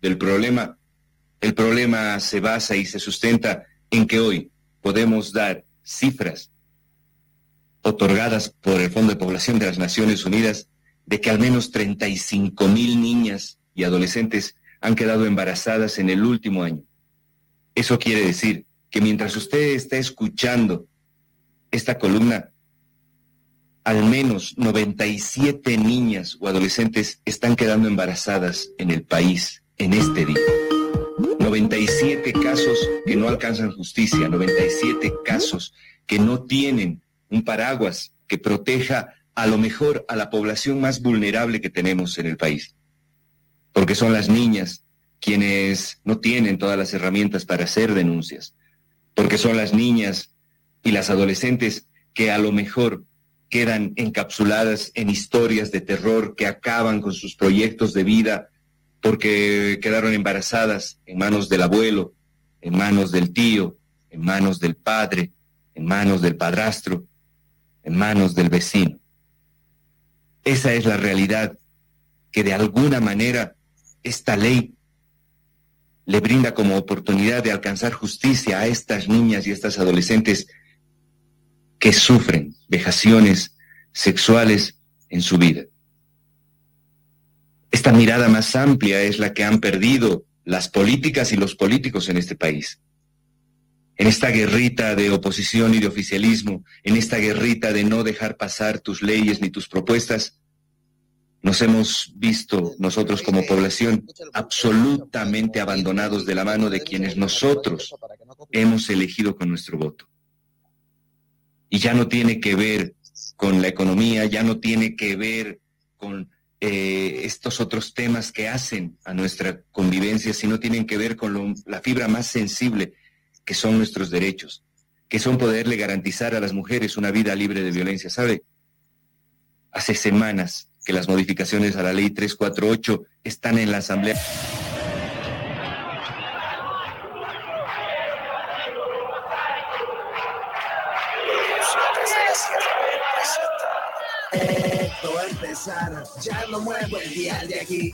del problema, el problema se basa y se sustenta en que hoy podemos dar cifras otorgadas por el Fondo de Población de las Naciones Unidas de que al menos 35 mil niñas y adolescentes han quedado embarazadas en el último año. Eso quiere decir que mientras usted está escuchando esta columna, al menos 97 niñas o adolescentes están quedando embarazadas en el país en este día. 97 casos que no alcanzan justicia, 97 casos que no tienen un paraguas que proteja a lo mejor a la población más vulnerable que tenemos en el país. Porque son las niñas quienes no tienen todas las herramientas para hacer denuncias. Porque son las niñas y las adolescentes que a lo mejor quedan encapsuladas en historias de terror que acaban con sus proyectos de vida porque quedaron embarazadas en manos del abuelo, en manos del tío, en manos del padre, en manos del padrastro, en manos del vecino. Esa es la realidad que de alguna manera esta ley le brinda como oportunidad de alcanzar justicia a estas niñas y estas adolescentes que sufren vejaciones sexuales en su vida. Esta mirada más amplia es la que han perdido las políticas y los políticos en este país. En esta guerrita de oposición y de oficialismo, en esta guerrita de no dejar pasar tus leyes ni tus propuestas, nos hemos visto nosotros como población absolutamente abandonados de la mano de quienes nosotros hemos elegido con nuestro voto. Y ya no tiene que ver con la economía, ya no tiene que ver con eh, estos otros temas que hacen a nuestra convivencia, si no tienen que ver con la fibra más sensible, que son nuestros derechos, que son poderle garantizar a las mujeres una vida libre de violencia. ¿Sabe? Hace semanas que las modificaciones a la ley 348 están en la Asamblea. Ya no muevo el día de aquí.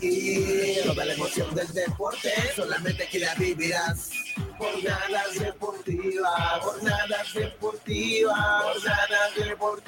Toda la emoción del deporte, solamente aquí la vivirás. Jornadas deportivas, jornadas deportivas, jornadas deportivas.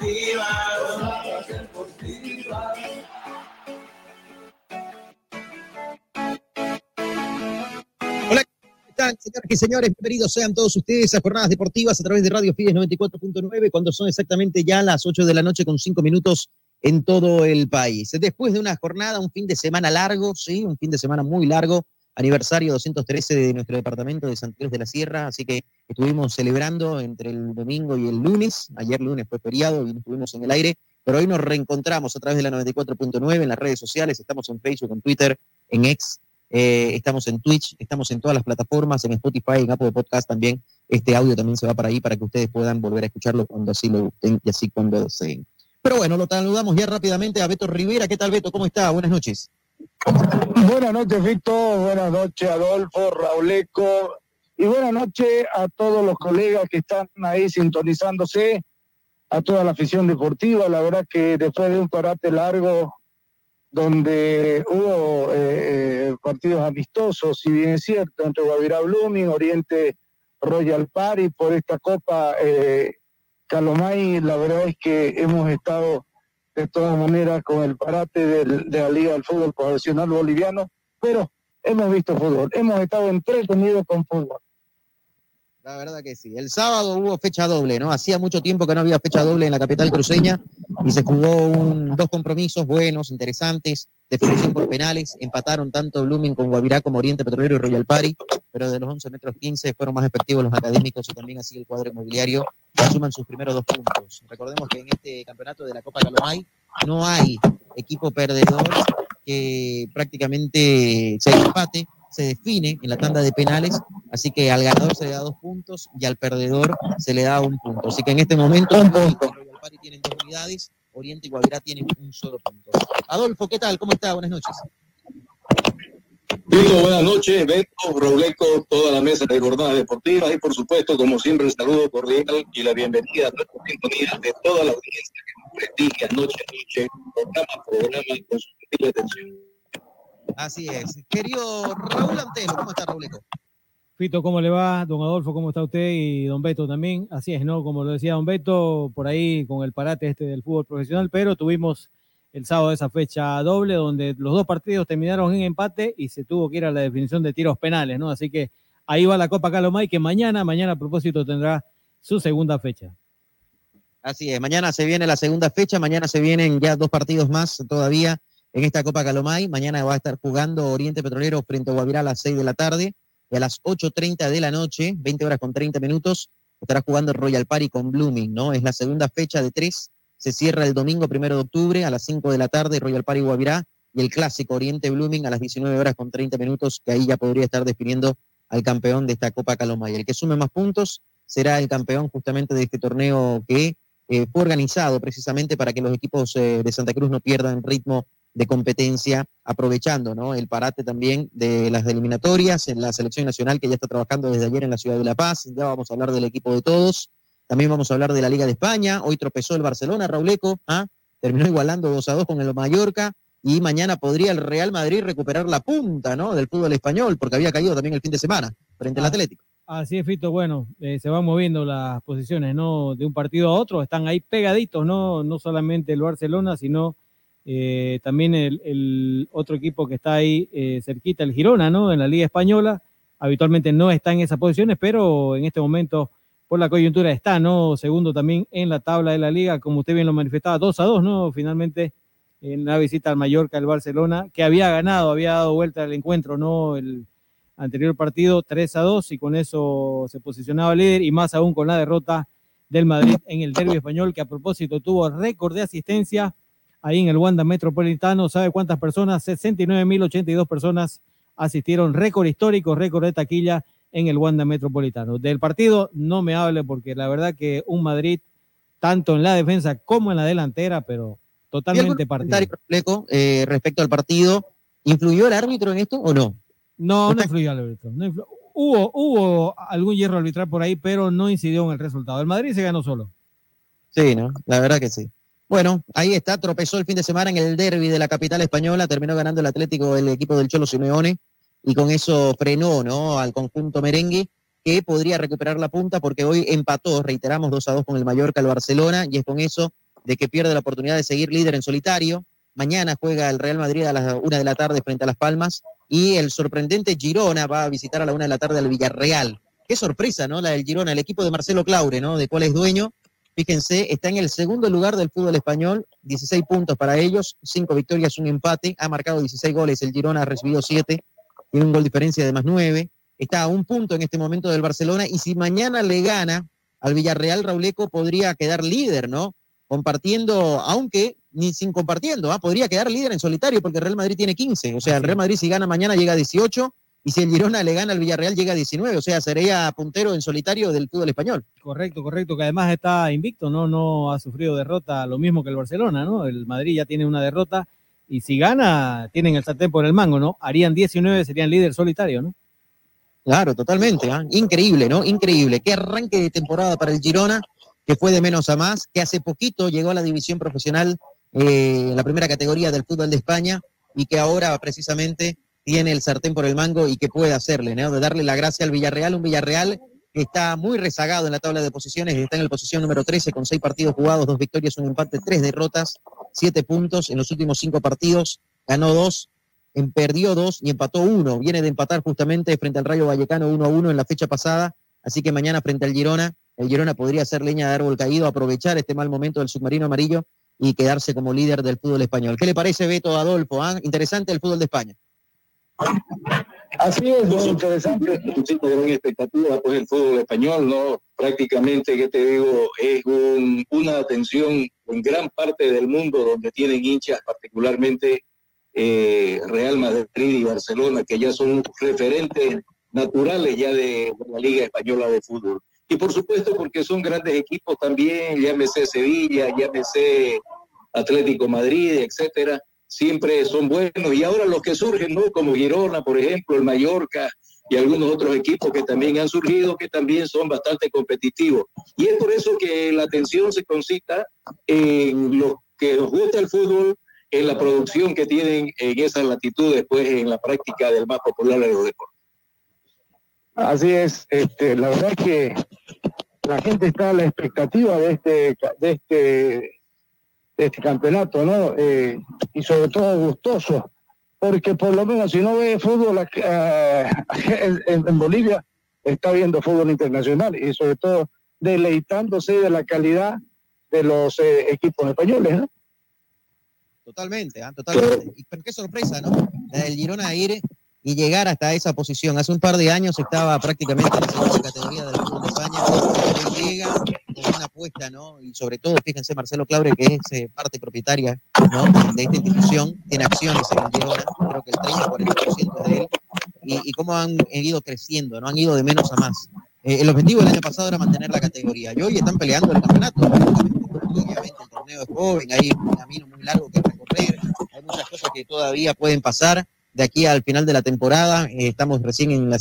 Hola, ¿qué tal, señoras y señores? Bienvenidos sean todos ustedes a Jornadas Deportivas a través de Radio Fides 94.9, cuando son exactamente ya las 8 de la noche con 5 minutos en todo el país. Después de una jornada, un fin de semana largo, sí, un fin de semana muy largo, aniversario 213 de nuestro departamento de Santiago de la Sierra, así que estuvimos celebrando entre el domingo y el lunes, ayer lunes fue feriado y estuvimos en el aire, pero hoy nos reencontramos a través de la 94.9 en las redes sociales, estamos en Facebook, en Twitter, en X, eh, estamos en Twitch, estamos en todas las plataformas, en Spotify, en Apple Podcast también. Este audio también se va para ahí para que ustedes puedan volver a escucharlo cuando así lo gusten y así cuando deseen. Pero bueno, lo saludamos ya rápidamente a Beto Rivera. ¿Qué tal, Beto? ¿Cómo está? Buenas noches. Buenas noches, Víctor. Buenas noches, Adolfo, Rauleco. Y buenas noches a todos los colegas que están ahí sintonizándose, a toda la afición deportiva. La verdad que después de un parate largo donde hubo eh, eh, partidos amistosos, si bien es cierto, entre Guavirá Blooming, Oriente Royal Party, por esta Copa eh, Calomay, la verdad es que hemos estado de todas maneras con el parate de la Liga del Fútbol Profesional Boliviano, pero hemos visto fútbol, hemos estado entretenidos con fútbol. La verdad que sí. El sábado hubo fecha doble, ¿no? Hacía mucho tiempo que no había fecha doble en la capital cruceña y se jugó dos compromisos buenos, interesantes, definición por penales. Empataron tanto Blooming con Guavirá como Oriente Petrolero y Royal Party, pero de los 11 metros 15 fueron más efectivos los académicos y también así el cuadro inmobiliario suman sus primeros dos puntos. Recordemos que en este campeonato de la Copa Calomay no hay equipo perdedor que prácticamente se empate se define en la tanda de penales, así que al ganador se le da dos puntos y al perdedor se le da un punto. Así que en este momento un punto. Royal Party tienen dos unidades, Oriente y Guavirá tienen un solo punto. Adolfo, ¿qué tal? ¿Cómo está? Buenas noches. Digo, buenas noches, Beto, Robleco, toda la mesa de jornadas deportivas y por supuesto, como siempre, el saludo cordial y la bienvenida a nuestra sintonía de toda la audiencia que nos prestigia noche a noche, programa a programa con su atención. Así es. Querido Raúl Antelo, ¿cómo está Raúl Fito, ¿cómo le va? Don Adolfo, ¿cómo está usted? Y don Beto también. Así es, ¿no? Como lo decía don Beto, por ahí con el parate este del fútbol profesional, pero tuvimos el sábado esa fecha doble donde los dos partidos terminaron en empate y se tuvo que ir a la definición de tiros penales, ¿no? Así que ahí va la Copa Calomay que mañana, mañana a propósito tendrá su segunda fecha. Así es, mañana se viene la segunda fecha, mañana se vienen ya dos partidos más todavía en esta Copa Calomay. Mañana va a estar jugando Oriente Petrolero frente a Guavirá a las 6 de la tarde y a las 8.30 de la noche, 20 horas con 30 minutos, estará jugando Royal Party con Blooming, ¿no? Es la segunda fecha de tres, se cierra el domingo primero de octubre a las 5 de la tarde, Royal Party Guavirá, y el clásico Oriente Blooming a las 19 horas con 30 minutos, que ahí ya podría estar definiendo al campeón de esta Copa Calomay. El que sume más puntos será el campeón justamente de este torneo que eh, fue organizado precisamente para que los equipos eh, de Santa Cruz no pierdan ritmo de competencia, aprovechando ¿no? el parate también de las eliminatorias en la selección nacional que ya está trabajando desde ayer en la ciudad de La Paz. Ya vamos a hablar del equipo de todos. También vamos a hablar de la Liga de España. Hoy tropezó el Barcelona, Rauleco, ¿ah? terminó igualando 2 a 2 con el Mallorca. Y mañana podría el Real Madrid recuperar la punta ¿no? del fútbol español, porque había caído también el fin de semana frente al ah, Atlético. Así es, Fito. Bueno, eh, se van moviendo las posiciones ¿no? de un partido a otro. Están ahí pegaditos, no, no solamente el Barcelona, sino eh, también el, otro equipo que está ahí eh, cerquita, el Girona, ¿no? En la Liga Española, habitualmente no está en esas posiciones, pero en este momento, por la coyuntura, está, ¿no? Segundo también en la tabla de la Liga, como usted bien lo manifestaba, 2 a 2, ¿no? Finalmente, en la visita al Mallorca, el Barcelona, que había ganado, había dado vuelta al encuentro, ¿no? El anterior partido, 3 a 2, y con eso se posicionaba líder, y más aún con la derrota del Madrid en el derbi español, que a propósito tuvo récord de asistencia ahí en el Wanda Metropolitano. ¿Sabe cuántas personas? 69.082 personas asistieron. Récord histórico, récord de taquilla en el Wanda Metropolitano. Del partido no me hable porque la verdad que un Madrid, tanto en la defensa como en la delantera, pero totalmente partido. Eh, respecto al partido, ¿influyó el árbitro en esto o no? No, no influyó el árbitro. Hubo, hubo algún hierro arbitral por ahí, pero no incidió en el resultado. El Madrid se ganó solo. Sí, ¿no? La verdad que sí. Bueno, ahí está, tropezó el fin de semana en el derby de la capital española, terminó ganando el Atlético el equipo del Cholo Simeone y con eso frenó ¿no? al conjunto merengue que podría recuperar la punta porque hoy empató, reiteramos, 2 a 2 con el Mallorca, el Barcelona, y es con eso de que pierde la oportunidad de seguir líder en solitario. Mañana juega el Real Madrid a las 1 de la tarde frente a Las Palmas y el sorprendente Girona va a visitar a la 1 de la tarde al Villarreal. Qué sorpresa, ¿no? La del Girona, el equipo de Marcelo Claure, ¿no? De cuál es dueño Fíjense, está en el segundo lugar del fútbol español, 16 puntos para ellos, 5 victorias, un empate, ha marcado 16 goles, el Girona ha recibido 7, tiene un gol diferencia de más 9, está a un punto en este momento del Barcelona y si mañana le gana al Villarreal, Rauleco podría quedar líder, ¿no? Compartiendo, aunque ni sin compartiendo, ¿ah? podría quedar líder en solitario porque el Real Madrid tiene 15, o sea, el Real Madrid si gana mañana llega a 18 y si el Girona le gana al Villarreal llega a 19, o sea, sería puntero en solitario del fútbol español. Correcto, correcto, que además está invicto, ¿no? No ha sufrido derrota, lo mismo que el Barcelona, ¿no? El Madrid ya tiene una derrota y si gana, tienen el sartén por el mango, ¿no? Harían 19, serían líder solitario, ¿no? Claro, totalmente, ¿ah? increíble, ¿no? Increíble. Qué arranque de temporada para el Girona, que fue de menos a más, que hace poquito llegó a la división profesional, eh, la primera categoría del fútbol de España, y que ahora precisamente tiene el sartén por el mango y que puede hacerle, ¿no? De darle la gracia al Villarreal, un Villarreal que está muy rezagado en la tabla de posiciones, está en la posición número 13 con seis partidos jugados, dos victorias, un empate, tres derrotas, siete puntos en los últimos cinco partidos, ganó dos, perdió dos y empató uno. Viene de empatar justamente frente al Rayo Vallecano 1 a 1 en la fecha pasada, así que mañana frente al Girona, el Girona podría ser leña de árbol caído, aprovechar este mal momento del submarino amarillo y quedarse como líder del fútbol español. ¿Qué le parece, Beto Adolfo? Ah? Interesante el fútbol de España. Así es, muy interesante. Un gran expectativa, pues el fútbol español, ¿no? Prácticamente, que te digo, es una atención en gran parte del mundo donde tienen hinchas, particularmente eh, Real Madrid y Barcelona, que ya son referentes naturales ya de, la Liga Española de Fútbol. Y por supuesto, porque son grandes equipos también, llámese Sevilla, llámese Atlético Madrid, etcétera siempre son buenos. Y ahora los que surgen, ¿no? Como Girona, por ejemplo, el Mallorca y algunos otros equipos que también han surgido, que también son bastante competitivos. Y es por eso que la atención se concita en los que nos gusta el fútbol, en la producción que tienen en esa latitud después en la práctica del más popular de los deportes. Así es, este, la verdad es que la gente está a la expectativa de este, de este, este campeonato, ¿no? Eh, y sobre todo gustoso, porque por lo menos si no ve fútbol eh, en, Bolivia, está viendo fútbol internacional y sobre todo deleitándose de la calidad de los eh, equipos españoles, ¿no? Totalmente, ¿ah? totalmente. Y qué sorpresa, ¿no? La del Girona ir y llegar hasta esa posición. Hace un par de años estaba prácticamente en la segunda categoría del. Una apuesta, ¿no? Y sobre todo, fíjense, Marcelo Claure, que es eh, parte propietaria ¿no? de esta institución, tiene acciones en Girona, creo que el 30-40% de él, y, y, cómo han ido creciendo, ¿no? Han ido de menos a más. Eh, el objetivo del año pasado era mantener la categoría y hoy están peleando el campeonato. Obviamente el torneo es joven, hay un camino muy largo que recorrer, hay muchas cosas que todavía pueden pasar de aquí al final de la temporada. Eh, estamos recién en la,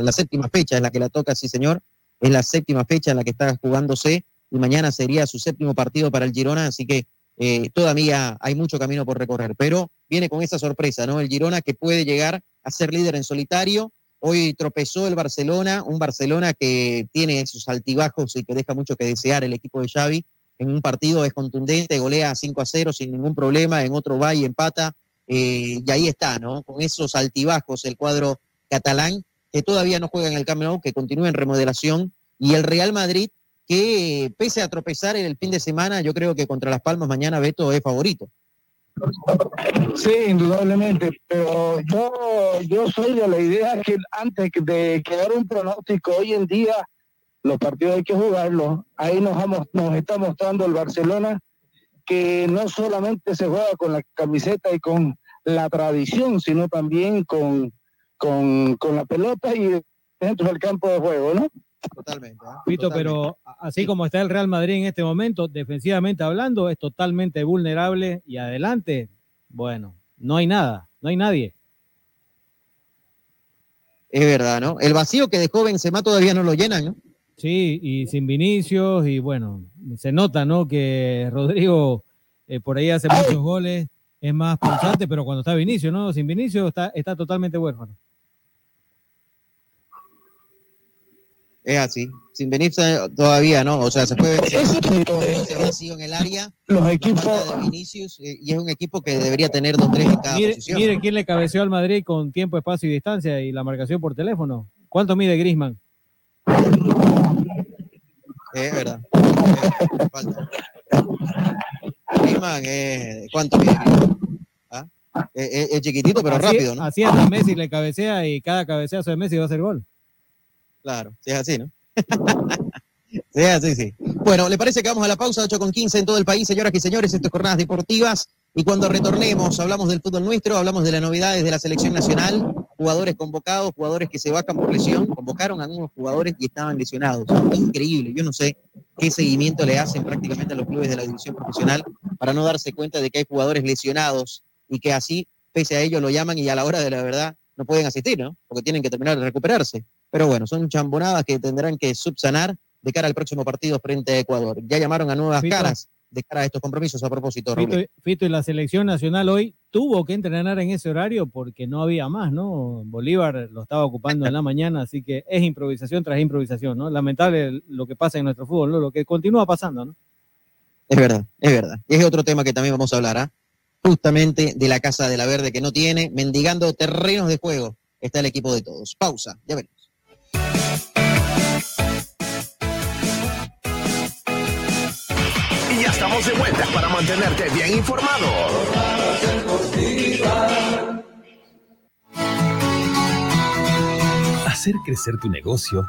la, séptima fecha en la que la toca, sí señor. Es la séptima fecha en la que está jugándose y mañana sería su séptimo partido para el Girona, así que eh, todavía hay mucho camino por recorrer. Pero viene con esa sorpresa, ¿no? El Girona que puede llegar a ser líder en solitario. Hoy tropezó el Barcelona, un Barcelona que tiene sus altibajos y que deja mucho que desear el equipo de Xavi. En un partido es contundente, golea 5 a 0 sin ningún problema, en otro va y empata eh, y ahí está, ¿no? Con esos altibajos el cuadro catalán, que todavía no juega en el Camp que continúa en remodelación, y el Real Madrid, que pese a tropezar en el fin de semana, yo creo que contra Las Palmas mañana Beto es favorito. Sí, indudablemente, pero yo, yo soy de la idea que antes de quedar un pronóstico hoy en día, los partidos hay que jugarlos. Ahí nos, vamos, nos está mostrando el Barcelona que no solamente se juega con la camiseta y con la tradición, sino también con, con, la pelota y dentro del campo de juego, ¿no? Totalmente. ¿eh? pero así como está el Real Madrid en este momento, defensivamente hablando, es totalmente vulnerable y adelante, bueno, no hay nada, no hay nadie. Es verdad, ¿no? El vacío que dejó Benzema todavía no lo llenan, ¿no? Sí, y sin Vinicius, y bueno, se nota, ¿no? Que Rodrigo eh, por ahí hace muchos goles, es más pulsante, pero cuando está Vinicius, ¿no? Sin Vinicius está, está totalmente huérfano. Es así. Sin Vinicius todavía, ¿no? O sea, se puede vacío en el área. Los equipos. De Vinicius, eh, y es un equipo que debería tener dos tres en cada mire, posición. Mire quién le cabeceó al Madrid con tiempo, espacio y distancia y la marcación por teléfono. ¿Cuánto mide Grisman? Es verdad. falta. Griezmann, eh, ¿cuánto mide? ¿Ah? Es, chiquitito, pero rápido, ¿no? Así hasta Messi le cabecea y cada cabeceazo de Messi va a ser gol. Claro, si es así, ¿no? sí, así, sí. Bueno, ¿le parece que vamos a la pausa 8 con 15 en todo el país, señoras y señores? Estas jornadas deportivas. Y cuando retornemos, hablamos del fútbol nuestro, hablamos de las novedades de la selección nacional, jugadores convocados, jugadores que se bajan por lesión, convocaron a algunos jugadores y estaban lesionados. Increíble, yo no sé qué seguimiento le hacen prácticamente a los clubes de la división profesional para no darse cuenta de que hay jugadores lesionados y que así, pese a ello, lo llaman y a la hora de la verdad no pueden asistir, ¿no? Porque tienen que terminar de recuperarse. Pero bueno, son chambonadas que tendrán que subsanar de cara al próximo partido frente a Ecuador. Ya llamaron a nuevas caras de cara a estos compromisos a propósito. Fito, y la selección nacional hoy tuvo que entrenar en ese horario porque no había más, ¿no? Bolívar lo estaba ocupando en la mañana, así que es improvisación tras improvisación, ¿no? Lamentable lo que pasa en nuestro fútbol, ¿no? Lo que continúa pasando, ¿no? Es verdad, es verdad. Y es otro tema que también vamos a hablar, ¿ah? Justamente de la Casa de la Verde que no tiene, mendigando terrenos de juego, está el equipo de todos. Pausa, ya veremos. estamos de vuelta para mantenerte bien informado. Hacer crecer tu negocio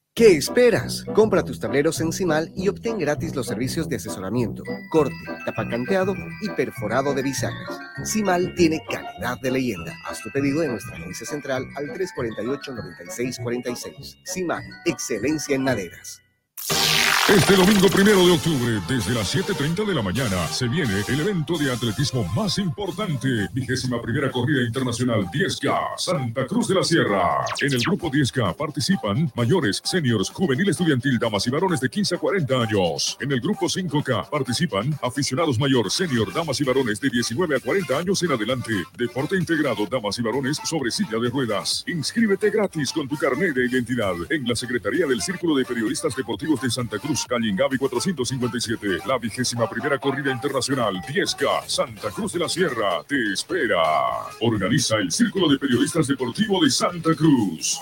¿Qué esperas? Compra tus tableros en Cimal y obtén gratis los servicios de asesoramiento, corte, tapacanteado y perforado de bisagras. Cimal tiene calidad de leyenda. Haz tu pedido en nuestra agencia central al 348-9646. Cimal, excelencia en maderas. Este domingo primero de octubre, desde las 7.30 de la mañana, se viene el evento de atletismo más importante, vigésima primera corrida internacional 10K, Santa Cruz de la Sierra. En el grupo 10K participan mayores, seniors, juvenil estudiantil, damas y varones de 15 a 40 años. En el grupo 5K participan aficionados mayor, senior, damas y varones de 19 a 40 años en adelante. Deporte integrado, damas y varones sobre silla de ruedas. Inscríbete gratis con tu carnet de identidad en la Secretaría del Círculo de Periodistas Deportivos de Santa Cruz, calle Ingavi 457. La vigésima primera corrida internacional 10K, Santa Cruz de la Sierra, te espera. Organiza el Círculo de Periodistas Deportivo de Santa Cruz.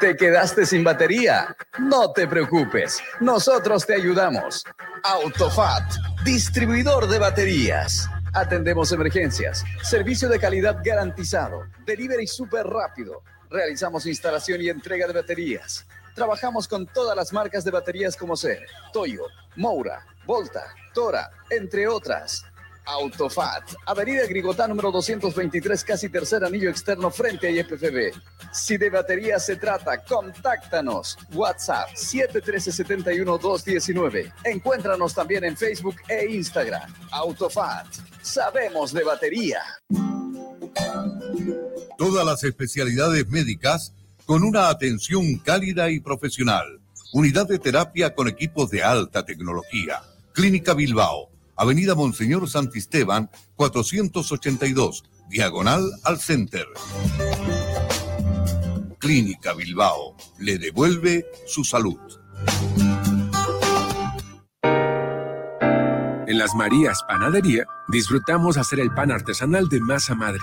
¿Te quedaste sin batería? No te preocupes, nosotros te ayudamos. Autofat, distribuidor de baterías. Atendemos emergencias, servicio de calidad garantizado, delivery súper rápido. Realizamos instalación y entrega de baterías. Trabajamos con todas las marcas de baterías como ser Toyo, Moura, Volta, Tora, entre otras. Autofat, Avenida Grigotá número 223, casi tercer anillo externo frente a IFFB. Si de batería se trata, contáctanos. WhatsApp 713-71-219. Encuéntranos también en Facebook e Instagram. Autofat, sabemos de batería. Todas las especialidades médicas con una atención cálida y profesional. Unidad de terapia con equipos de alta tecnología. Clínica Bilbao, Avenida Monseñor Santisteban, 482, diagonal al Center. Clínica Bilbao le devuelve su salud. En las Marías Panadería disfrutamos hacer el pan artesanal de masa madre.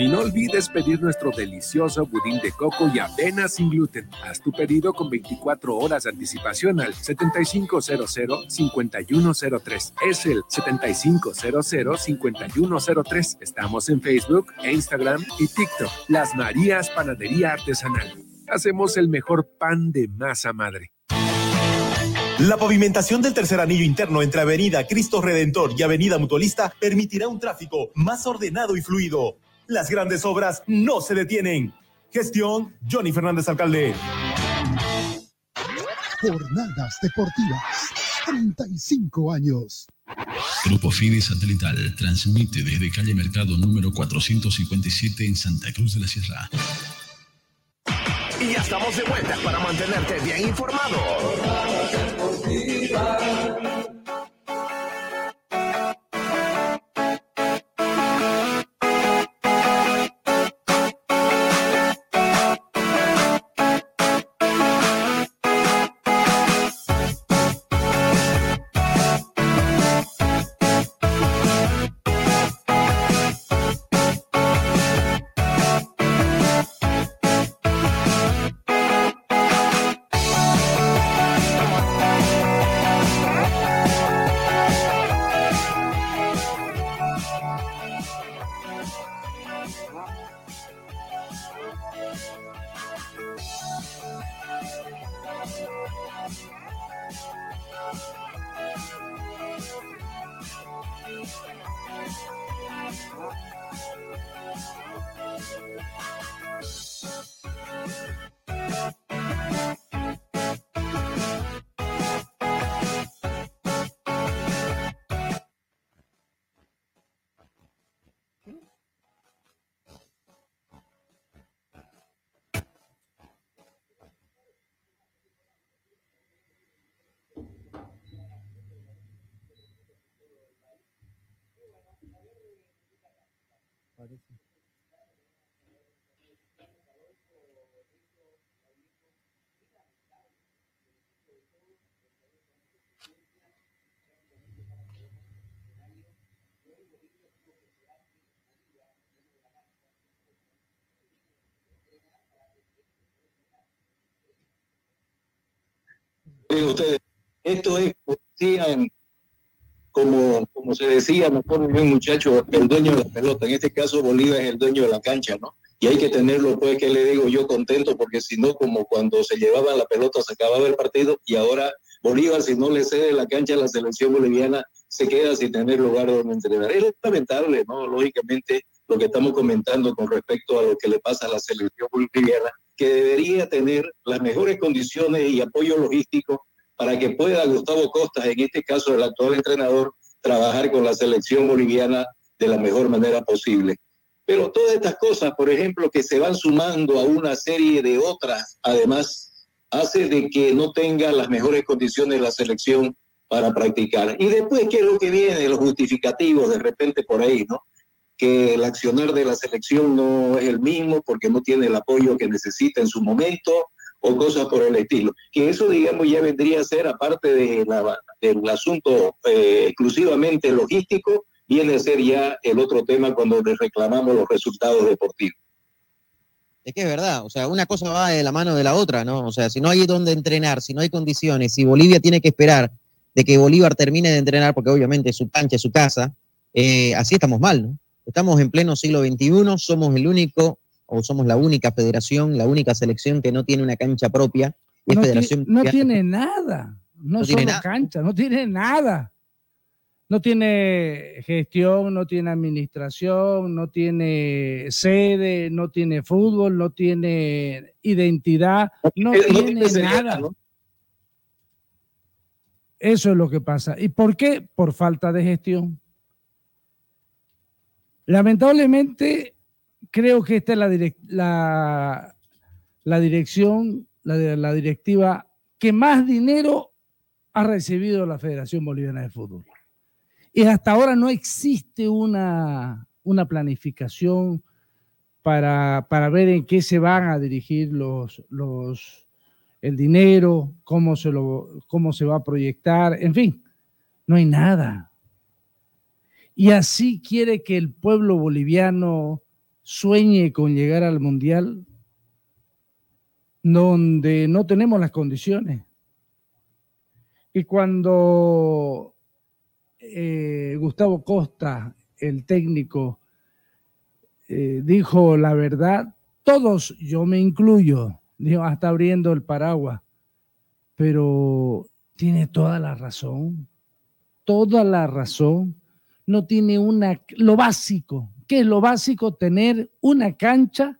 Y no olvides pedir nuestro delicioso budín de coco y avena sin gluten. Haz tu pedido con 24 horas de anticipación al 7500-5103. Es el 7500-5103. Estamos en Facebook, Instagram y TikTok. Las Marías Panadería Artesanal. Hacemos el mejor pan de masa madre. La pavimentación del tercer anillo interno entre Avenida Cristo Redentor y Avenida Mutualista permitirá un tráfico más ordenado y fluido. Las grandes obras no se detienen. Gestión Johnny Fernández Alcalde. Jornadas deportivas. 35 años. Grupo Fide Satelital transmite desde calle Mercado número 457 en Santa Cruz de la Sierra. Y ya estamos de vuelta para mantenerte bien informado. Ustedes, esto es como, como se decía, mejor bien muchacho, el dueño de la pelota. En este caso, Bolívar es el dueño de la cancha, ¿no? Y hay que tenerlo, pues, que le digo yo contento, porque si no, como cuando se llevaba la pelota, se acababa el partido, y ahora Bolívar, si no le cede la cancha a la selección boliviana, se queda sin tener lugar donde entrenar. Es lamentable, ¿no? Lógicamente, lo que estamos comentando con respecto a lo que le pasa a la selección boliviana, que debería tener las mejores condiciones y apoyo logístico para que pueda Gustavo Costas, en este caso el actual entrenador, trabajar con la selección boliviana de la mejor manera posible. Pero todas estas cosas, por ejemplo, que se van sumando a una serie de otras, además, hace de que no tenga las mejores condiciones la selección para practicar. Y después, ¿qué es lo que viene? Los justificativos de repente por ahí, ¿no? Que el accionar de la selección no es el mismo porque no tiene el apoyo que necesita en su momento o cosas por el estilo. Que eso, digamos, ya vendría a ser, aparte del asunto eh, exclusivamente logístico, viene a ser ya el otro tema cuando reclamamos los resultados deportivos. Es que es verdad, o sea, una cosa va de la mano de la otra, ¿no? O sea, si no hay donde entrenar, si no hay condiciones, si Bolivia tiene que esperar de que Bolívar termine de entrenar, porque obviamente su cancha, es su casa, eh, así estamos mal, ¿no? Estamos en pleno siglo XXI, somos el único, o somos la única federación, la única selección que no tiene una cancha propia. Es no, federación ti- no tiene nada, no, No solo tiene nada. cancha, no tiene nada. No tiene gestión, no tiene administración, no tiene sede, no tiene fútbol, no tiene identidad, no no tiene nada. Eso es lo que pasa. ¿Y por qué? Por falta de gestión. Lamentablemente, creo que esta es la, direc- la, la dirección, la, la directiva que más dinero ha recibido la Federación Boliviana de Fútbol. Y hasta ahora no existe una, una planificación para, para ver en qué se van a dirigir los, los, el dinero, cómo se, lo, cómo se va a proyectar, en fin, no hay nada. Y así quiere que el pueblo boliviano sueñe con llegar al Mundial, donde no tenemos las condiciones. Y cuando eh, Gustavo Costa, el técnico, eh, dijo la verdad, todos, yo me incluyo, dijo, hasta abriendo el paraguas, pero tiene toda la razón, toda la razón. No tiene una, lo básico, ¿qué es lo básico? Tener una cancha